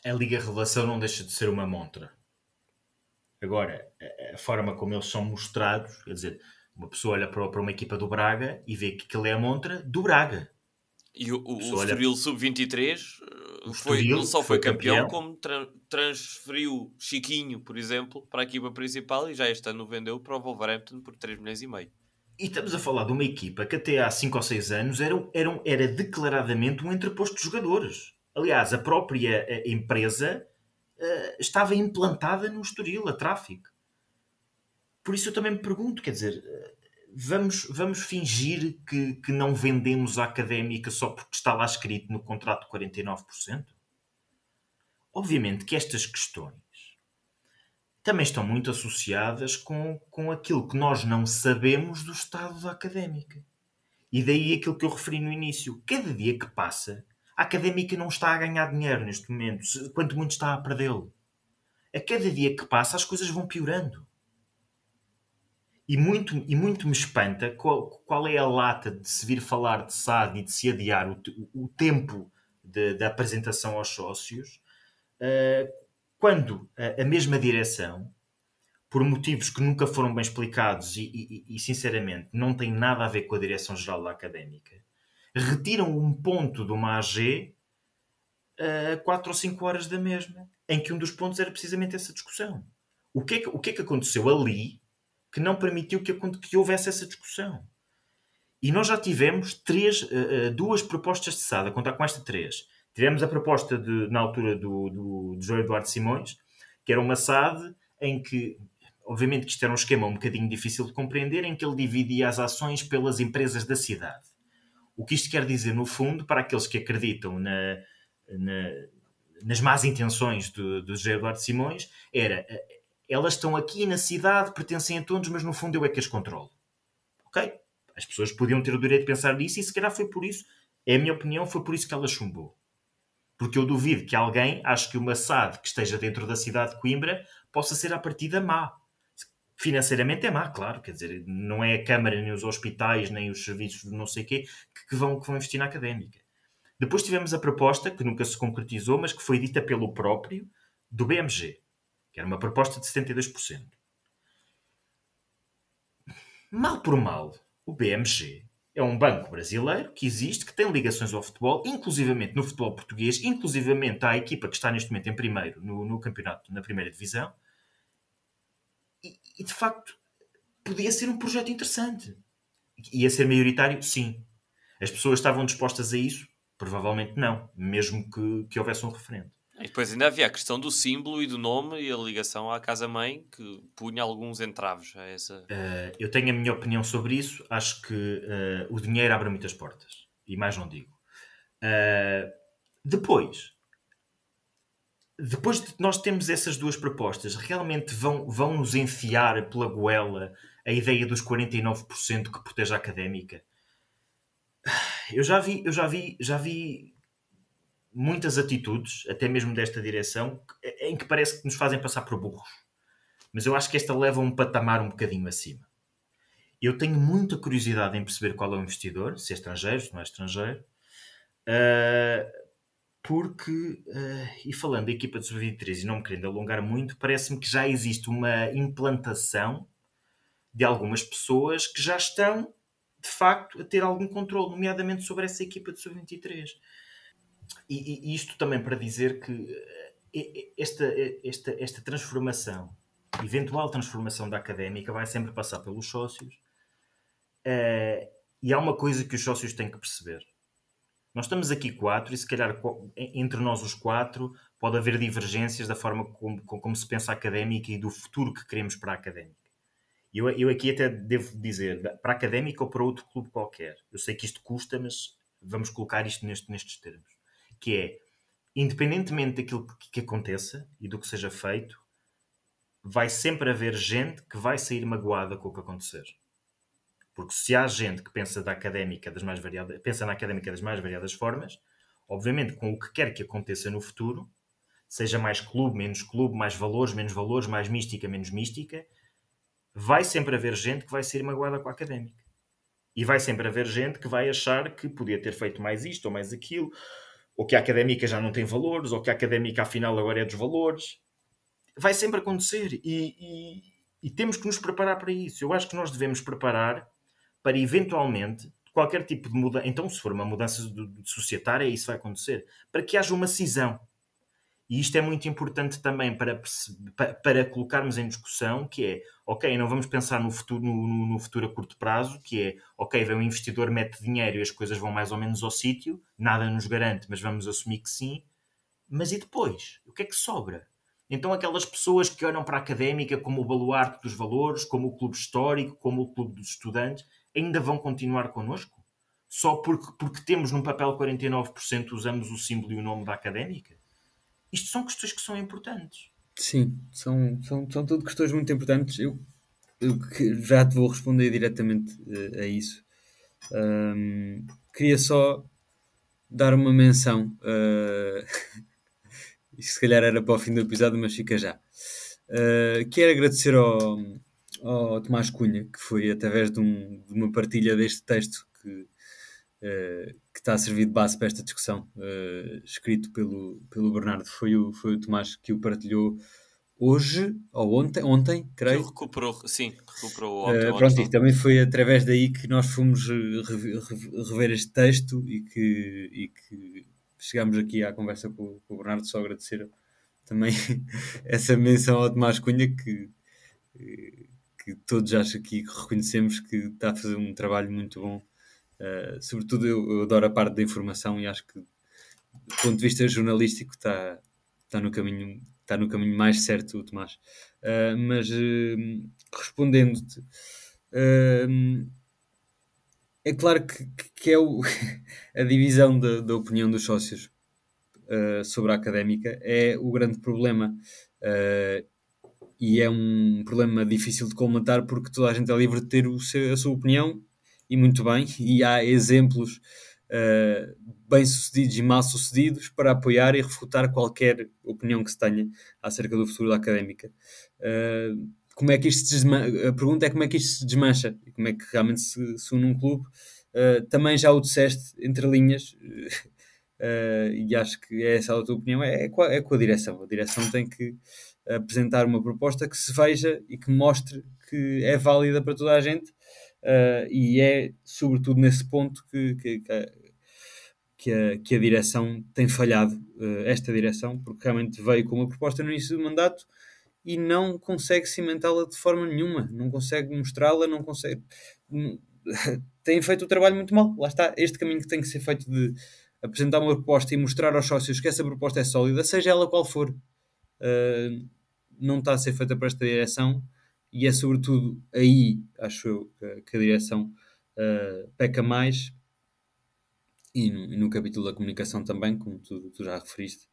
A Liga Revelação não deixa de ser uma montra. Agora, a, forma como eles são mostrados, quer dizer, uma pessoa olha para, uma equipa do Braga e vê que aquilo é a montra do Braga. E o, o, o Estoril Sub-23 foi, não só foi, foi campeão, campeão, como tra transferiu Chiquinho, por exemplo, para a equipa principal e já este ano vendeu para o Wolverhampton por 3 milhões e meio. E estamos a falar de uma equipa que até há 5 ou 6 anos era, era, era declaradamente um entreposto de jogadores. Aliás, a própria a empresa uh, estava implantada no Estoril, a tráfico. Por isso eu também me pergunto, quer dizer, uh, vamos, vamos fingir que, que não vendemos a académica só porque está lá escrito no contrato 49%? Obviamente que estas questões também estão muito associadas com, com aquilo que nós não sabemos do estado da académica. E daí aquilo que eu referi no início. Cada dia que passa, a académica não está a ganhar dinheiro neste momento, quanto muito está a perdê-lo. A cada dia que passa, as coisas vão piorando. E muito, e muito me espanta qual, qual é a lata de se vir falar de SAD e de se adiar o, o tempo da apresentação aos sócios, uh, quando a, a, mesma direção, por motivos que nunca foram bem explicados e, e, e, sinceramente não tem nada a ver com a direção-geral da académica, retiram um ponto de uma AG a uh, 4 ou 5 horas da mesma, em que um dos pontos era precisamente essa discussão. O que é que, o que, é que aconteceu ali que não permitiu que, que houvesse essa discussão. E nós já tivemos três, uh, duas propostas de SAD, a contar com esta três. Tivemos a proposta de, na altura do, do, do João Eduardo Simões, que era uma SAD em que, obviamente que isto era um esquema um bocadinho difícil de compreender, em que ele dividia as ações pelas empresas da cidade. O que isto quer dizer, no fundo, para aqueles que acreditam na, na, nas más intenções do, do José Eduardo Simões, era elas estão aqui na cidade, pertencem a todos, mas no fundo eu é que as controlo. Ok? As pessoas podiam ter o direito de pensar nisso e se calhar foi por isso, é a minha opinião, foi por isso que ela chumbou. Porque eu duvido que alguém ache que uma SAD que esteja dentro da cidade de Coimbra possa ser a partida má. Financeiramente é má, claro, quer dizer, não é a Câmara, nem os hospitais, nem os serviços de não sei quê que vão, que vão investir na académica. Depois tivemos a proposta, que nunca se concretizou, mas que foi dita pelo próprio, do BMG que era uma proposta de 72%. Mal por mal, o BMG é um banco brasileiro que existe, que tem ligações ao futebol, inclusivamente no futebol português, inclusivamente à equipa que está neste momento em primeiro no, no campeonato, na primeira divisão. E, e, de facto, podia ser um projeto interessante. Ia ser maioritário? Sim. As pessoas estavam dispostas a isso? Provavelmente não, mesmo que, que houvesse um referente. E depois ainda havia a questão do símbolo e do nome e a ligação à casa-mãe que punha alguns entraves a essa. Uh, eu tenho a minha opinião sobre isso. Acho que uh, o dinheiro abre muitas portas. E mais não digo. Uh, depois, depois de nós temos essas duas propostas, realmente vão, vão nos enfiar pela goela a ideia dos 49% que protege a académica. Eu já vi, eu já vi, já vi muitas atitudes, até mesmo desta direção, em que parece que nos fazem passar por burros. Mas eu acho que esta leva um patamar um bocadinho acima. Eu tenho muita curiosidade em perceber qual é o investidor, se é estrangeiro, se não é estrangeiro, uh, porque, uh, e falando da equipa de sub-23 e não me querendo alongar muito, parece-me que já existe uma implantação de algumas pessoas que já estão, de facto, a ter algum controle, nomeadamente sobre essa equipa de sub-23 e, e, isto também para dizer que eh, esta, esta, esta transformação eventual transformação da académica vai sempre passar pelos sócios. Uh, e há uma coisa que os sócios têm que perceber. Nós estamos aqui quatro e se calhar entre nós os quatro pode haver divergências da forma como, como se pensa a académica e do futuro que queremos para a académica. Eu, eu aqui até devo dizer, para a académica ou para outro clube qualquer. Eu sei que isto custa, mas vamos colocar isto neste, nestes termos. Que é, independentemente daquilo que, que aconteça e do que seja feito, vai sempre haver gente que vai sair magoada com o que acontecer. Porque se há gente que pensa da académica das mais variadas, pensa na académica das mais variadas formas, obviamente com o que quer que aconteça no futuro, seja mais clube, menos clube, mais valores, menos valores, mais mística, menos mística, vai sempre haver gente que vai ser magoada com a académica. E vai sempre haver gente que vai achar que podia ter feito mais isto ou mais aquilo, ou que a académica já não tem valores, ou que a académica afinal agora é dos valores. Vai sempre acontecer e, e, e temos que nos preparar para isso. Eu acho que nós devemos preparar para eventualmente qualquer tipo de mudança. Então, se for uma mudança societária, isso vai acontecer. Para que haja uma cisão. E isto é muito importante também para, para colocarmos em discussão, que é, ok, não vamos pensar no futuro, no, no, futuro a curto prazo, que é, ok, vem um investidor, mete dinheiro e as coisas vão mais ou menos ao sítio, nada nos garante, mas vamos assumir que sim. Mas e depois? O que é que sobra? Então aquelas pessoas que olham para a académica como o baluarte dos valores, como o clube histórico, como o clube dos estudantes, ainda vão continuar connosco? Só porque, porque temos num papel 49% usamos o símbolo e o nome da académica? Isto são questões que são importantes. Sim, são, são, são tudo questões muito importantes. Eu, eu já te vou responder diretamente uh, a isso. Um, queria só dar uma menção. Uh, isto se calhar era para o fim do episódio, mas fica já. Uh, quero agradecer ao, ao Tomás Cunha, que foi através de, um, de uma partilha deste texto que que está a servir de base para esta discussão, uh, escrito pelo, pelo Bernardo. Foi o, foi o Tomás que o partilhou hoje, ou ontem, ontem creio. Que recuperou, sim, recuperou ontem. Uh, pronto, e também foi através daí que nós fomos rever, rever este texto e que, e que chegámos aqui à conversa com, com o Bernardo. Só agradecer também essa menção ao Tomás Cunha que, que todos acho aqui que reconhecemos que está a fazer um trabalho muito bom Uh, sobretudo, eu, eu, adoro a parte da informação e acho que, do ponto de vista jornalístico, está, está, no, caminho, está no caminho mais certo o Tomás. Uh, mas, uh, respondendo-te, é claro que, que é o, a divisão da, da, opinião dos sócios sobre a académica é o grande problema. e é um problema difícil de colmatar porque toda a gente é livre de ter seu, a sua opinião e muito bem, e há exemplos uh, bem-sucedidos e mal-sucedidos para apoiar e refutar qualquer opinião que se tenha acerca do futuro da académica. Uh, como é que isto A pergunta é como é que isto se desmancha e como é que realmente se, se une um clube. Uh, também já o disseste entre linhas, uh, e acho que é essa a tua opinião, é, é, com a, é com a direção. A direção tem que apresentar uma proposta que se veja e que mostre que é válida para toda a gente uh, e é sobretudo nesse ponto que, que, que, a, que a direção tem falhado, uh, esta direção, porque realmente veio com uma proposta no início do mandato e não consegue cimentá-la de forma nenhuma, não consegue mostrá-la, não consegue. tem feito o trabalho muito mal. Lá está, este caminho que tem que ser feito de apresentar uma proposta e mostrar aos sócios que essa proposta é sólida, seja ela qual for. Uh, não está a ser feita para esta direção e é sobretudo aí, acho eu, que, a direção uh, peca mais. E no, e no, capítulo da comunicação também, como tu, tu já referiste,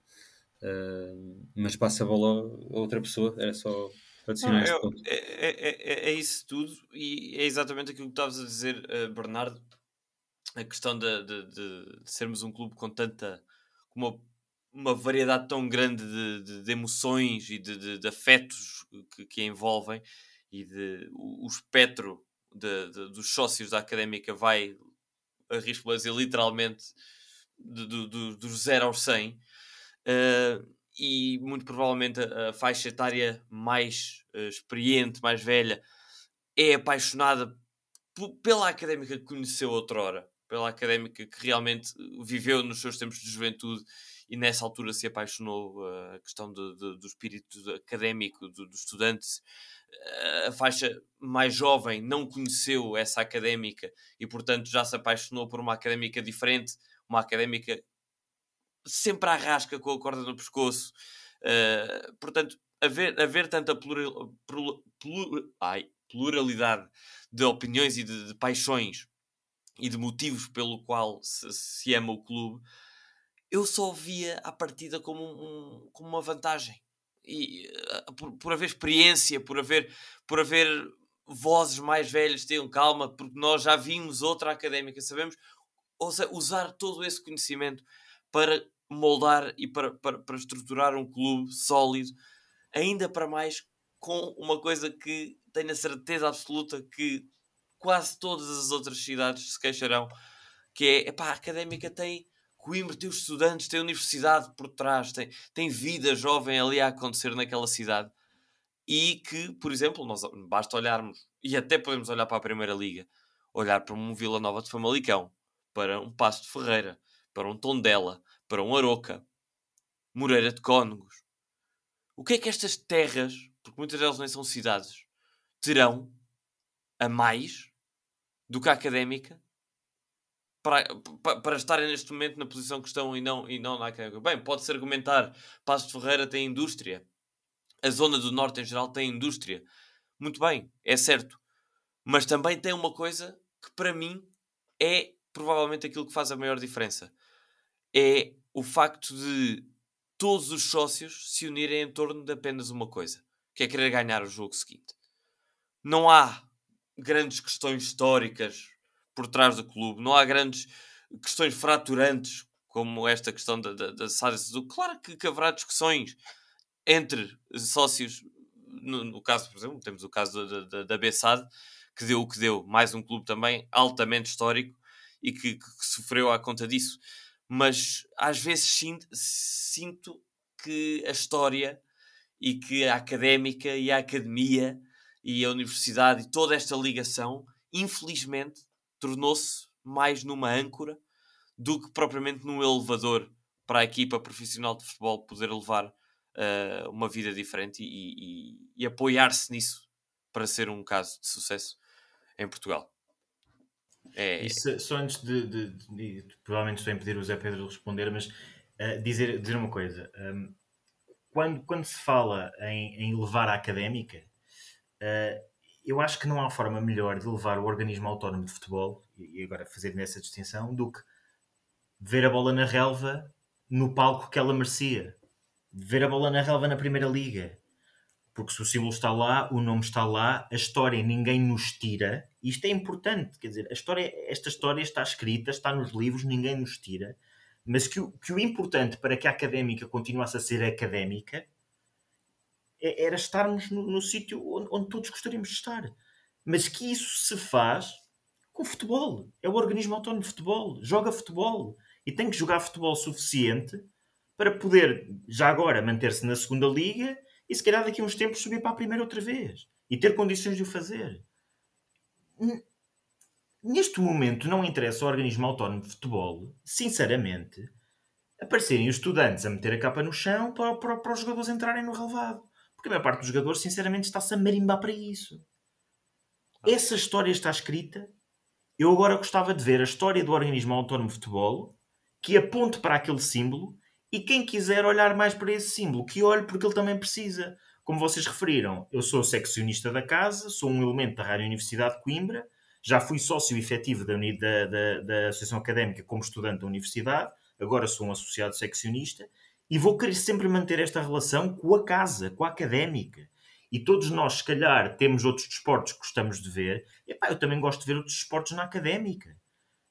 uh, mas passa a bola a outra pessoa, era só adicionar este ponto. É, é, é, é, isso tudo e é exatamente aquilo que estavas a dizer, uh, Bernardo, a questão de, de, de, de, sermos um clube com tanta uma, uma variedade tão grande de, de emoções e de, afetos que, que envolvem e de, o, o espectro de, de, dos sócios da académica vai, arrisco a dizer, literalmente do, do, do 0 ao 100. Uh, eh, e muito provavelmente a, a faixa etária mais uh, experiente, mais velha, é apaixonada pela académica que conheceu outrora, pela académica que realmente viveu nos seus tempos de juventude e nessa altura se apaixonou uh, a questão de, de, do espírito académico do, do estudante. Uh, a faixa mais jovem não conheceu essa académica e, portanto, já se apaixonou por uma académica diferente, uma académica sempre à rasca com a corda no pescoço. Uh, portanto, haver, haver tanta plural, plural, plural, ai, pluralidade de opiniões e de, de, paixões e de motivos pelo qual se, se ama o clube, eu só via a partida como, um, como uma vantagem. E, uh, por, por, haver experiência, por haver, por haver vozes mais velhas, tenham calma, porque nós já vimos outra académica, sabemos usar todo esse conhecimento para moldar e para, para, para estruturar um clube sólido, ainda para mais com uma coisa que tenho a certeza absoluta que quase todas as outras cidades se queixarão, que é, epá, a Académica tem Coimbra, tem os estudantes, tem a universidade por trás, tem, tem vida jovem ali a acontecer naquela cidade. E que, por exemplo, nós basta olharmos, e até podemos olhar para a Primeira Liga, olhar para um Vila Nova de Famalicão, para um Passo de Ferreira, para um Tondela, para um Aroca, Moreira de Cónegos. O que é que estas terras, porque muitas delas nem são cidades, terão a mais do que a académica para, para, para estarem neste momento na posição que estão e não, e não na académica? Bem, pode-se argumentar: Passo de Ferreira tem indústria, a zona do norte em geral tem indústria. Muito bem, é certo. Mas também tem uma coisa que para mim é provavelmente aquilo que faz a maior diferença é o facto de todos os sócios se unirem em torno de apenas uma coisa, que é querer ganhar o jogo seguinte. Não há grandes questões históricas por trás do clube, não há grandes questões fraturantes como esta questão da, da, da SAD Claro que, que haverá discussões entre sócios, no, no, caso, por exemplo, temos o caso da, da, da BSAD, que deu o que deu, mais um clube também altamente histórico e que, que, que sofreu à conta disso. Mas às vezes sinto, sinto que a história e que a académica e a academia e a universidade e toda esta ligação, infelizmente, tornou-se mais numa âncora do que propriamente num elevador para a equipa profissional de futebol poder levar uh, uma vida diferente e, e, e apoiar-se nisso para ser um caso de sucesso em Portugal. É... Se, só antes de, de, de, de, Provavelmente estou a impedir o Zé Pedro de responder, mas uh, dizer, dizer uma coisa. Um, quando, quando se fala em, em levar a académica, uh, eu acho que não há forma melhor de levar o organismo autónomo de futebol, e agora fazer nessa distinção, do que ver a bola na relva no palco que ela merecia. Ver a bola na relva na Primeira Liga porque se o símbolo está lá, o nome está lá, a história ninguém nos tira. Isto é importante, quer dizer, a história, esta história está escrita, está nos livros, ninguém nos tira. Mas que o, que o importante para que a académica continuasse a ser académica era estarmos no, no sítio onde, onde, todos gostaríamos de estar. Mas que isso se faz com futebol. É o organismo autónomo de futebol. Joga futebol. E tem que jogar futebol suficiente para poder, já agora, manter-se na segunda liga e se calhar daqui a uns tempos subir para a primeira outra vez e ter condições de o fazer. Neste momento não interessa ao organismo autónomo de futebol, sinceramente, aparecerem os estudantes a meter a capa no chão para, para, para os jogadores entrarem no relevado. Porque a maior parte dos jogadores, sinceramente, está-se a marimbar para isso. Essa história está escrita. Eu agora gostava de ver a história do organismo autónomo de futebol que aponte para aquele símbolo e quem quiser olhar mais para esse símbolo, que olhe porque ele também precisa. Como vocês referiram, eu sou seccionista da casa, sou um elemento da Rádio Universidade de Coimbra, já fui sócio efetivo da, da, da, da Associação Académica como estudante da Universidade, agora sou um associado seccionista, e vou querer sempre manter esta relação com a casa, com a académica. E todos nós, se calhar, temos outros desportos que gostamos de ver. Epá, eu também gosto de ver outros desportos na académica.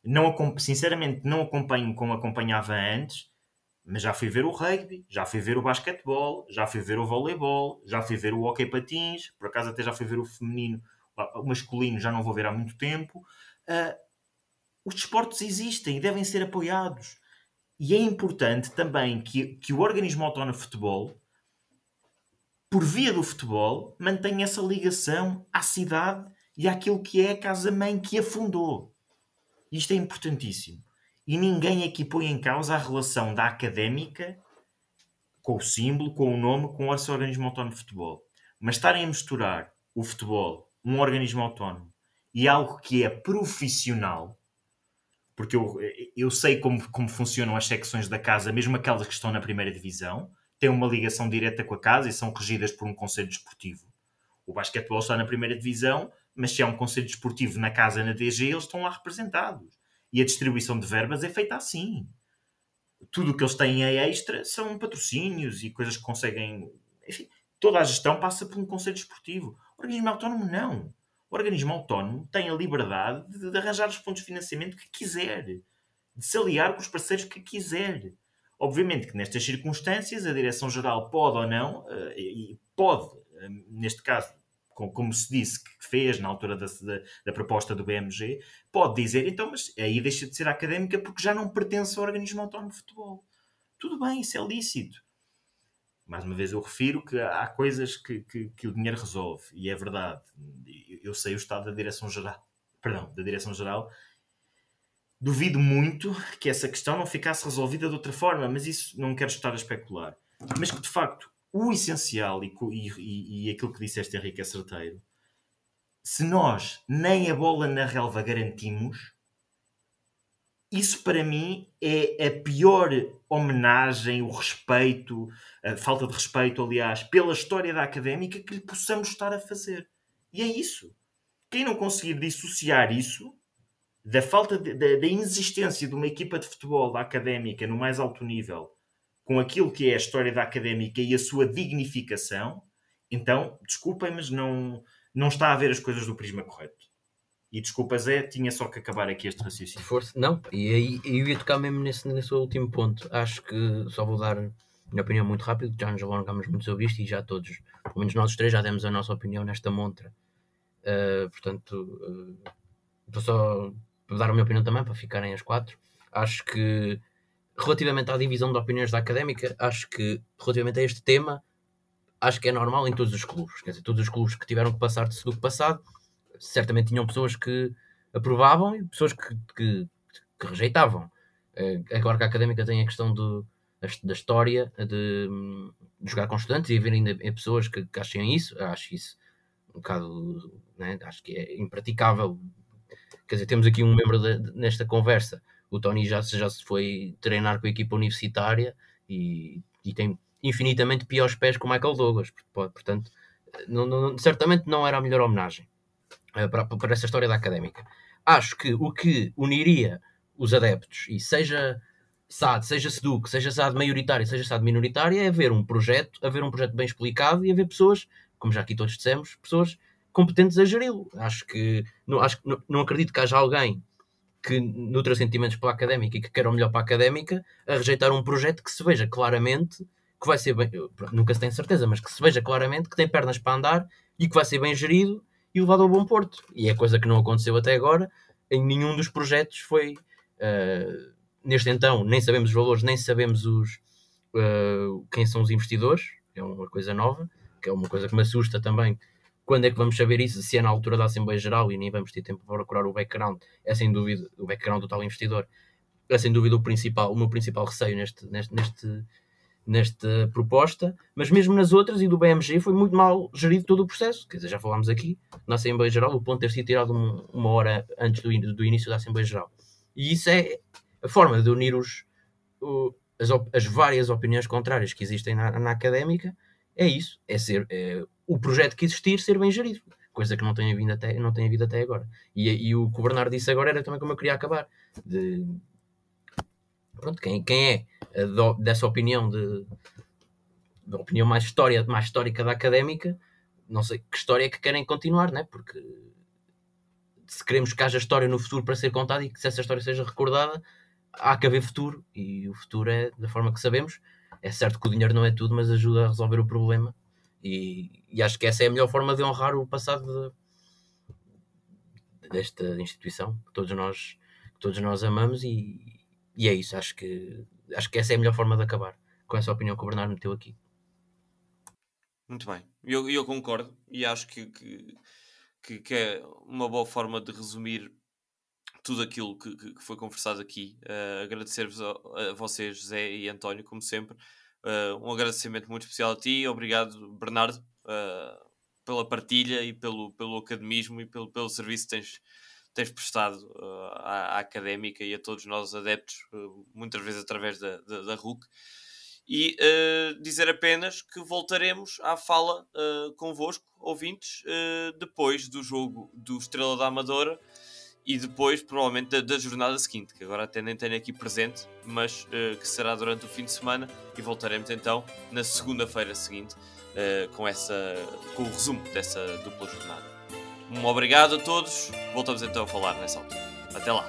Não, sinceramente, não acompanho como acompanhava antes, mas já fui ver o rugby, já fui ver o basquetebol, já fui ver o voleibol, já fui ver o hockey patins, por acaso até já fui ver o feminino, o masculino já não vou ver há muito tempo. Uh, os desportos existem e devem ser apoiados. E é importante também que, que o organismo autónomo de futebol, por via do futebol, mantenha essa ligação à cidade e àquilo que é a casa-mãe que afundou. Isto é importantíssimo. E ninguém aqui põe em causa a relação da académica com o símbolo, com o nome, com esse organismo autónomo de futebol. Mas estarem a misturar o futebol, um organismo autónomo, e algo que é profissional, porque eu, eu sei como, como funcionam as secções da casa, mesmo aquelas que estão na primeira divisão, têm uma ligação direta com a casa e são regidas por um conselho desportivo. O basquetebol está na primeira divisão, mas se há um conselho desportivo na casa, na DG, eles estão lá representados. E a distribuição de verbas é feita assim. Tudo o que eles têm é extra são patrocínios e coisas que conseguem. Enfim, toda a gestão passa por um conselho desportivo. O organismo autónomo não. O organismo autónomo tem a liberdade de, de arranjar os pontos de financiamento que quiser, de se aliar com os parceiros que quiser. Obviamente que nestas circunstâncias a Direção-Geral pode ou não, uh, e pode, uh, neste caso, com, como se disse que fez na altura da, da, proposta do BMG, pode dizer, então, mas aí deixa de ser académica porque já não pertence ao organismo autónomo de futebol. Tudo bem, isso é lícito. Mais uma vez eu refiro que há coisas que, que, que o dinheiro resolve, e é verdade. Eu sei o estado da Direção-Geral, perdão, da Direção-Geral, Duvido muito que essa questão não ficasse resolvida de outra forma, mas isso não quero estar a especular. Mas que de facto o essencial e, e, e aquilo que disseste, Henrique, é certeiro. Se nós nem a bola na relva garantimos, isso para mim é a pior homenagem, o respeito, a falta de respeito, aliás, pela história da académica que lhe possamos estar a fazer. E é isso. Quem não conseguir dissociar isso da falta de, da, da inexistência de uma equipa de futebol da académica no mais alto nível com aquilo que é a história da académica e a sua dignificação, então, desculpem, mas não, não está a ver as coisas do prisma correto. E desculpa, Zé, tinha só que acabar aqui este raciocínio. Força, não, e aí eu ia tocar mesmo nesse, nesse último ponto. Acho que só vou dar minha opinião muito rápido, já nos alongamos muito sobre isto e já todos, pelo menos nós três, já demos a nossa opinião nesta montra. Uh, portanto, uh, vou só dar a minha opinião também para ficarem as quatro. Acho que relativamente à divisão de opiniões da académica, acho que relativamente a este tema, acho que é normal em todos os clubes. Quer dizer, todos os clubes que tiveram que passar de segundo passado, certamente tinham pessoas que aprovavam e pessoas que, que, que rejeitavam. Eh, agora que a académica tem a questão do, da história de, de, jogar com estudantes e haver ainda pessoas que, que achem isso, acho isso um bocado, né, acho que é impraticável. Quer dizer, temos aqui um membro de, nesta conversa o Tony já, já se foi treinar com a equipa universitária e, e tem infinitamente piores pés que o Michael Douglas. Portanto, não, não, certamente não era a melhor homenagem para, para essa história da académica. Acho que o que uniria os adeptos, e seja SAD, seja SEDUC, seja SAD maioritária, seja SAD minoritária, é haver um projeto, haver um projeto bem explicado e haver pessoas, como já aqui todos dissemos, pessoas competentes a geri-lo. Acho que não, acho, não, não acredito que haja alguém que nutra sentimentos pela académica e que quer o melhor para a académica, a rejeitar um projeto que se veja claramente que vai ser bem, nunca se tem certeza, mas que se veja claramente que tem pernas para andar e que vai ser bem gerido e levado ao bom porto. E é coisa que não aconteceu até agora, em nenhum dos projetos foi uh, neste então, nem sabemos os valores, nem sabemos os uh, quem são os investidores, é uma coisa nova, que é uma coisa que me assusta também. Quando é que vamos saber isso? Se é na altura da Assembleia Geral e nem vamos ter tempo para procurar o background, é sem dúvida o background do tal investidor, é sem dúvida o principal, o meu principal receio neste, neste, neste, nesta proposta, mas mesmo nas outras e do BMG foi muito mal gerido todo o processo. Quer dizer, já falámos aqui na Assembleia Geral, o ponto ter sido tirado uma hora antes do, do início da Assembleia Geral. E isso é a forma de unir os, o, as, as, várias opiniões contrárias que existem na, na académica. É isso, é ser é, o projeto que existir ser bem gerido, coisa que não tem havido até, não tem havido até agora. E, e o que o Bernardo disse agora era também como eu queria acabar. De, pronto, quem, quem é do, dessa opinião de da opinião mais, história, mais histórica da académica, não sei que história é que querem continuar, né? porque se queremos que haja história no futuro para ser contada e que se essa história seja recordada, há que haver futuro, e o futuro é da forma que sabemos. É certo que o dinheiro não é tudo, mas ajuda a resolver o problema e, e, acho que essa é a melhor forma de honrar o passado de, desta instituição que todos nós, que todos nós amamos e, e é isso. Acho que, acho que essa é a melhor forma de acabar com essa opinião que o Bernardo meteu aqui. Muito bem, eu, eu concordo e acho que, que, que, é uma boa forma de resumir tudo aquilo que, que foi conversado aqui. Uh, Agradecer-vos a, a, vocês, José e António, como sempre. Uh, um agradecimento muito especial a ti. Obrigado, Bernardo, uh, pela partilha e pelo, pelo academismo e pelo, pelo serviço que tens, tens prestado à, à, académica e a todos nós adeptos, muitas vezes através da, da, da RUC. E dizer apenas que voltaremos à fala convosco, ouvintes, depois do jogo do Estrela da Amadora e depois, provavelmente, da, da, jornada seguinte, que agora até nem tenho aqui presente, mas uh, que será durante o fim de semana e voltaremos então na segunda-feira seguinte uh, com, essa, com o resumo dessa dupla jornada. Um obrigado a todos, voltamos então a falar nessa altura. Até lá!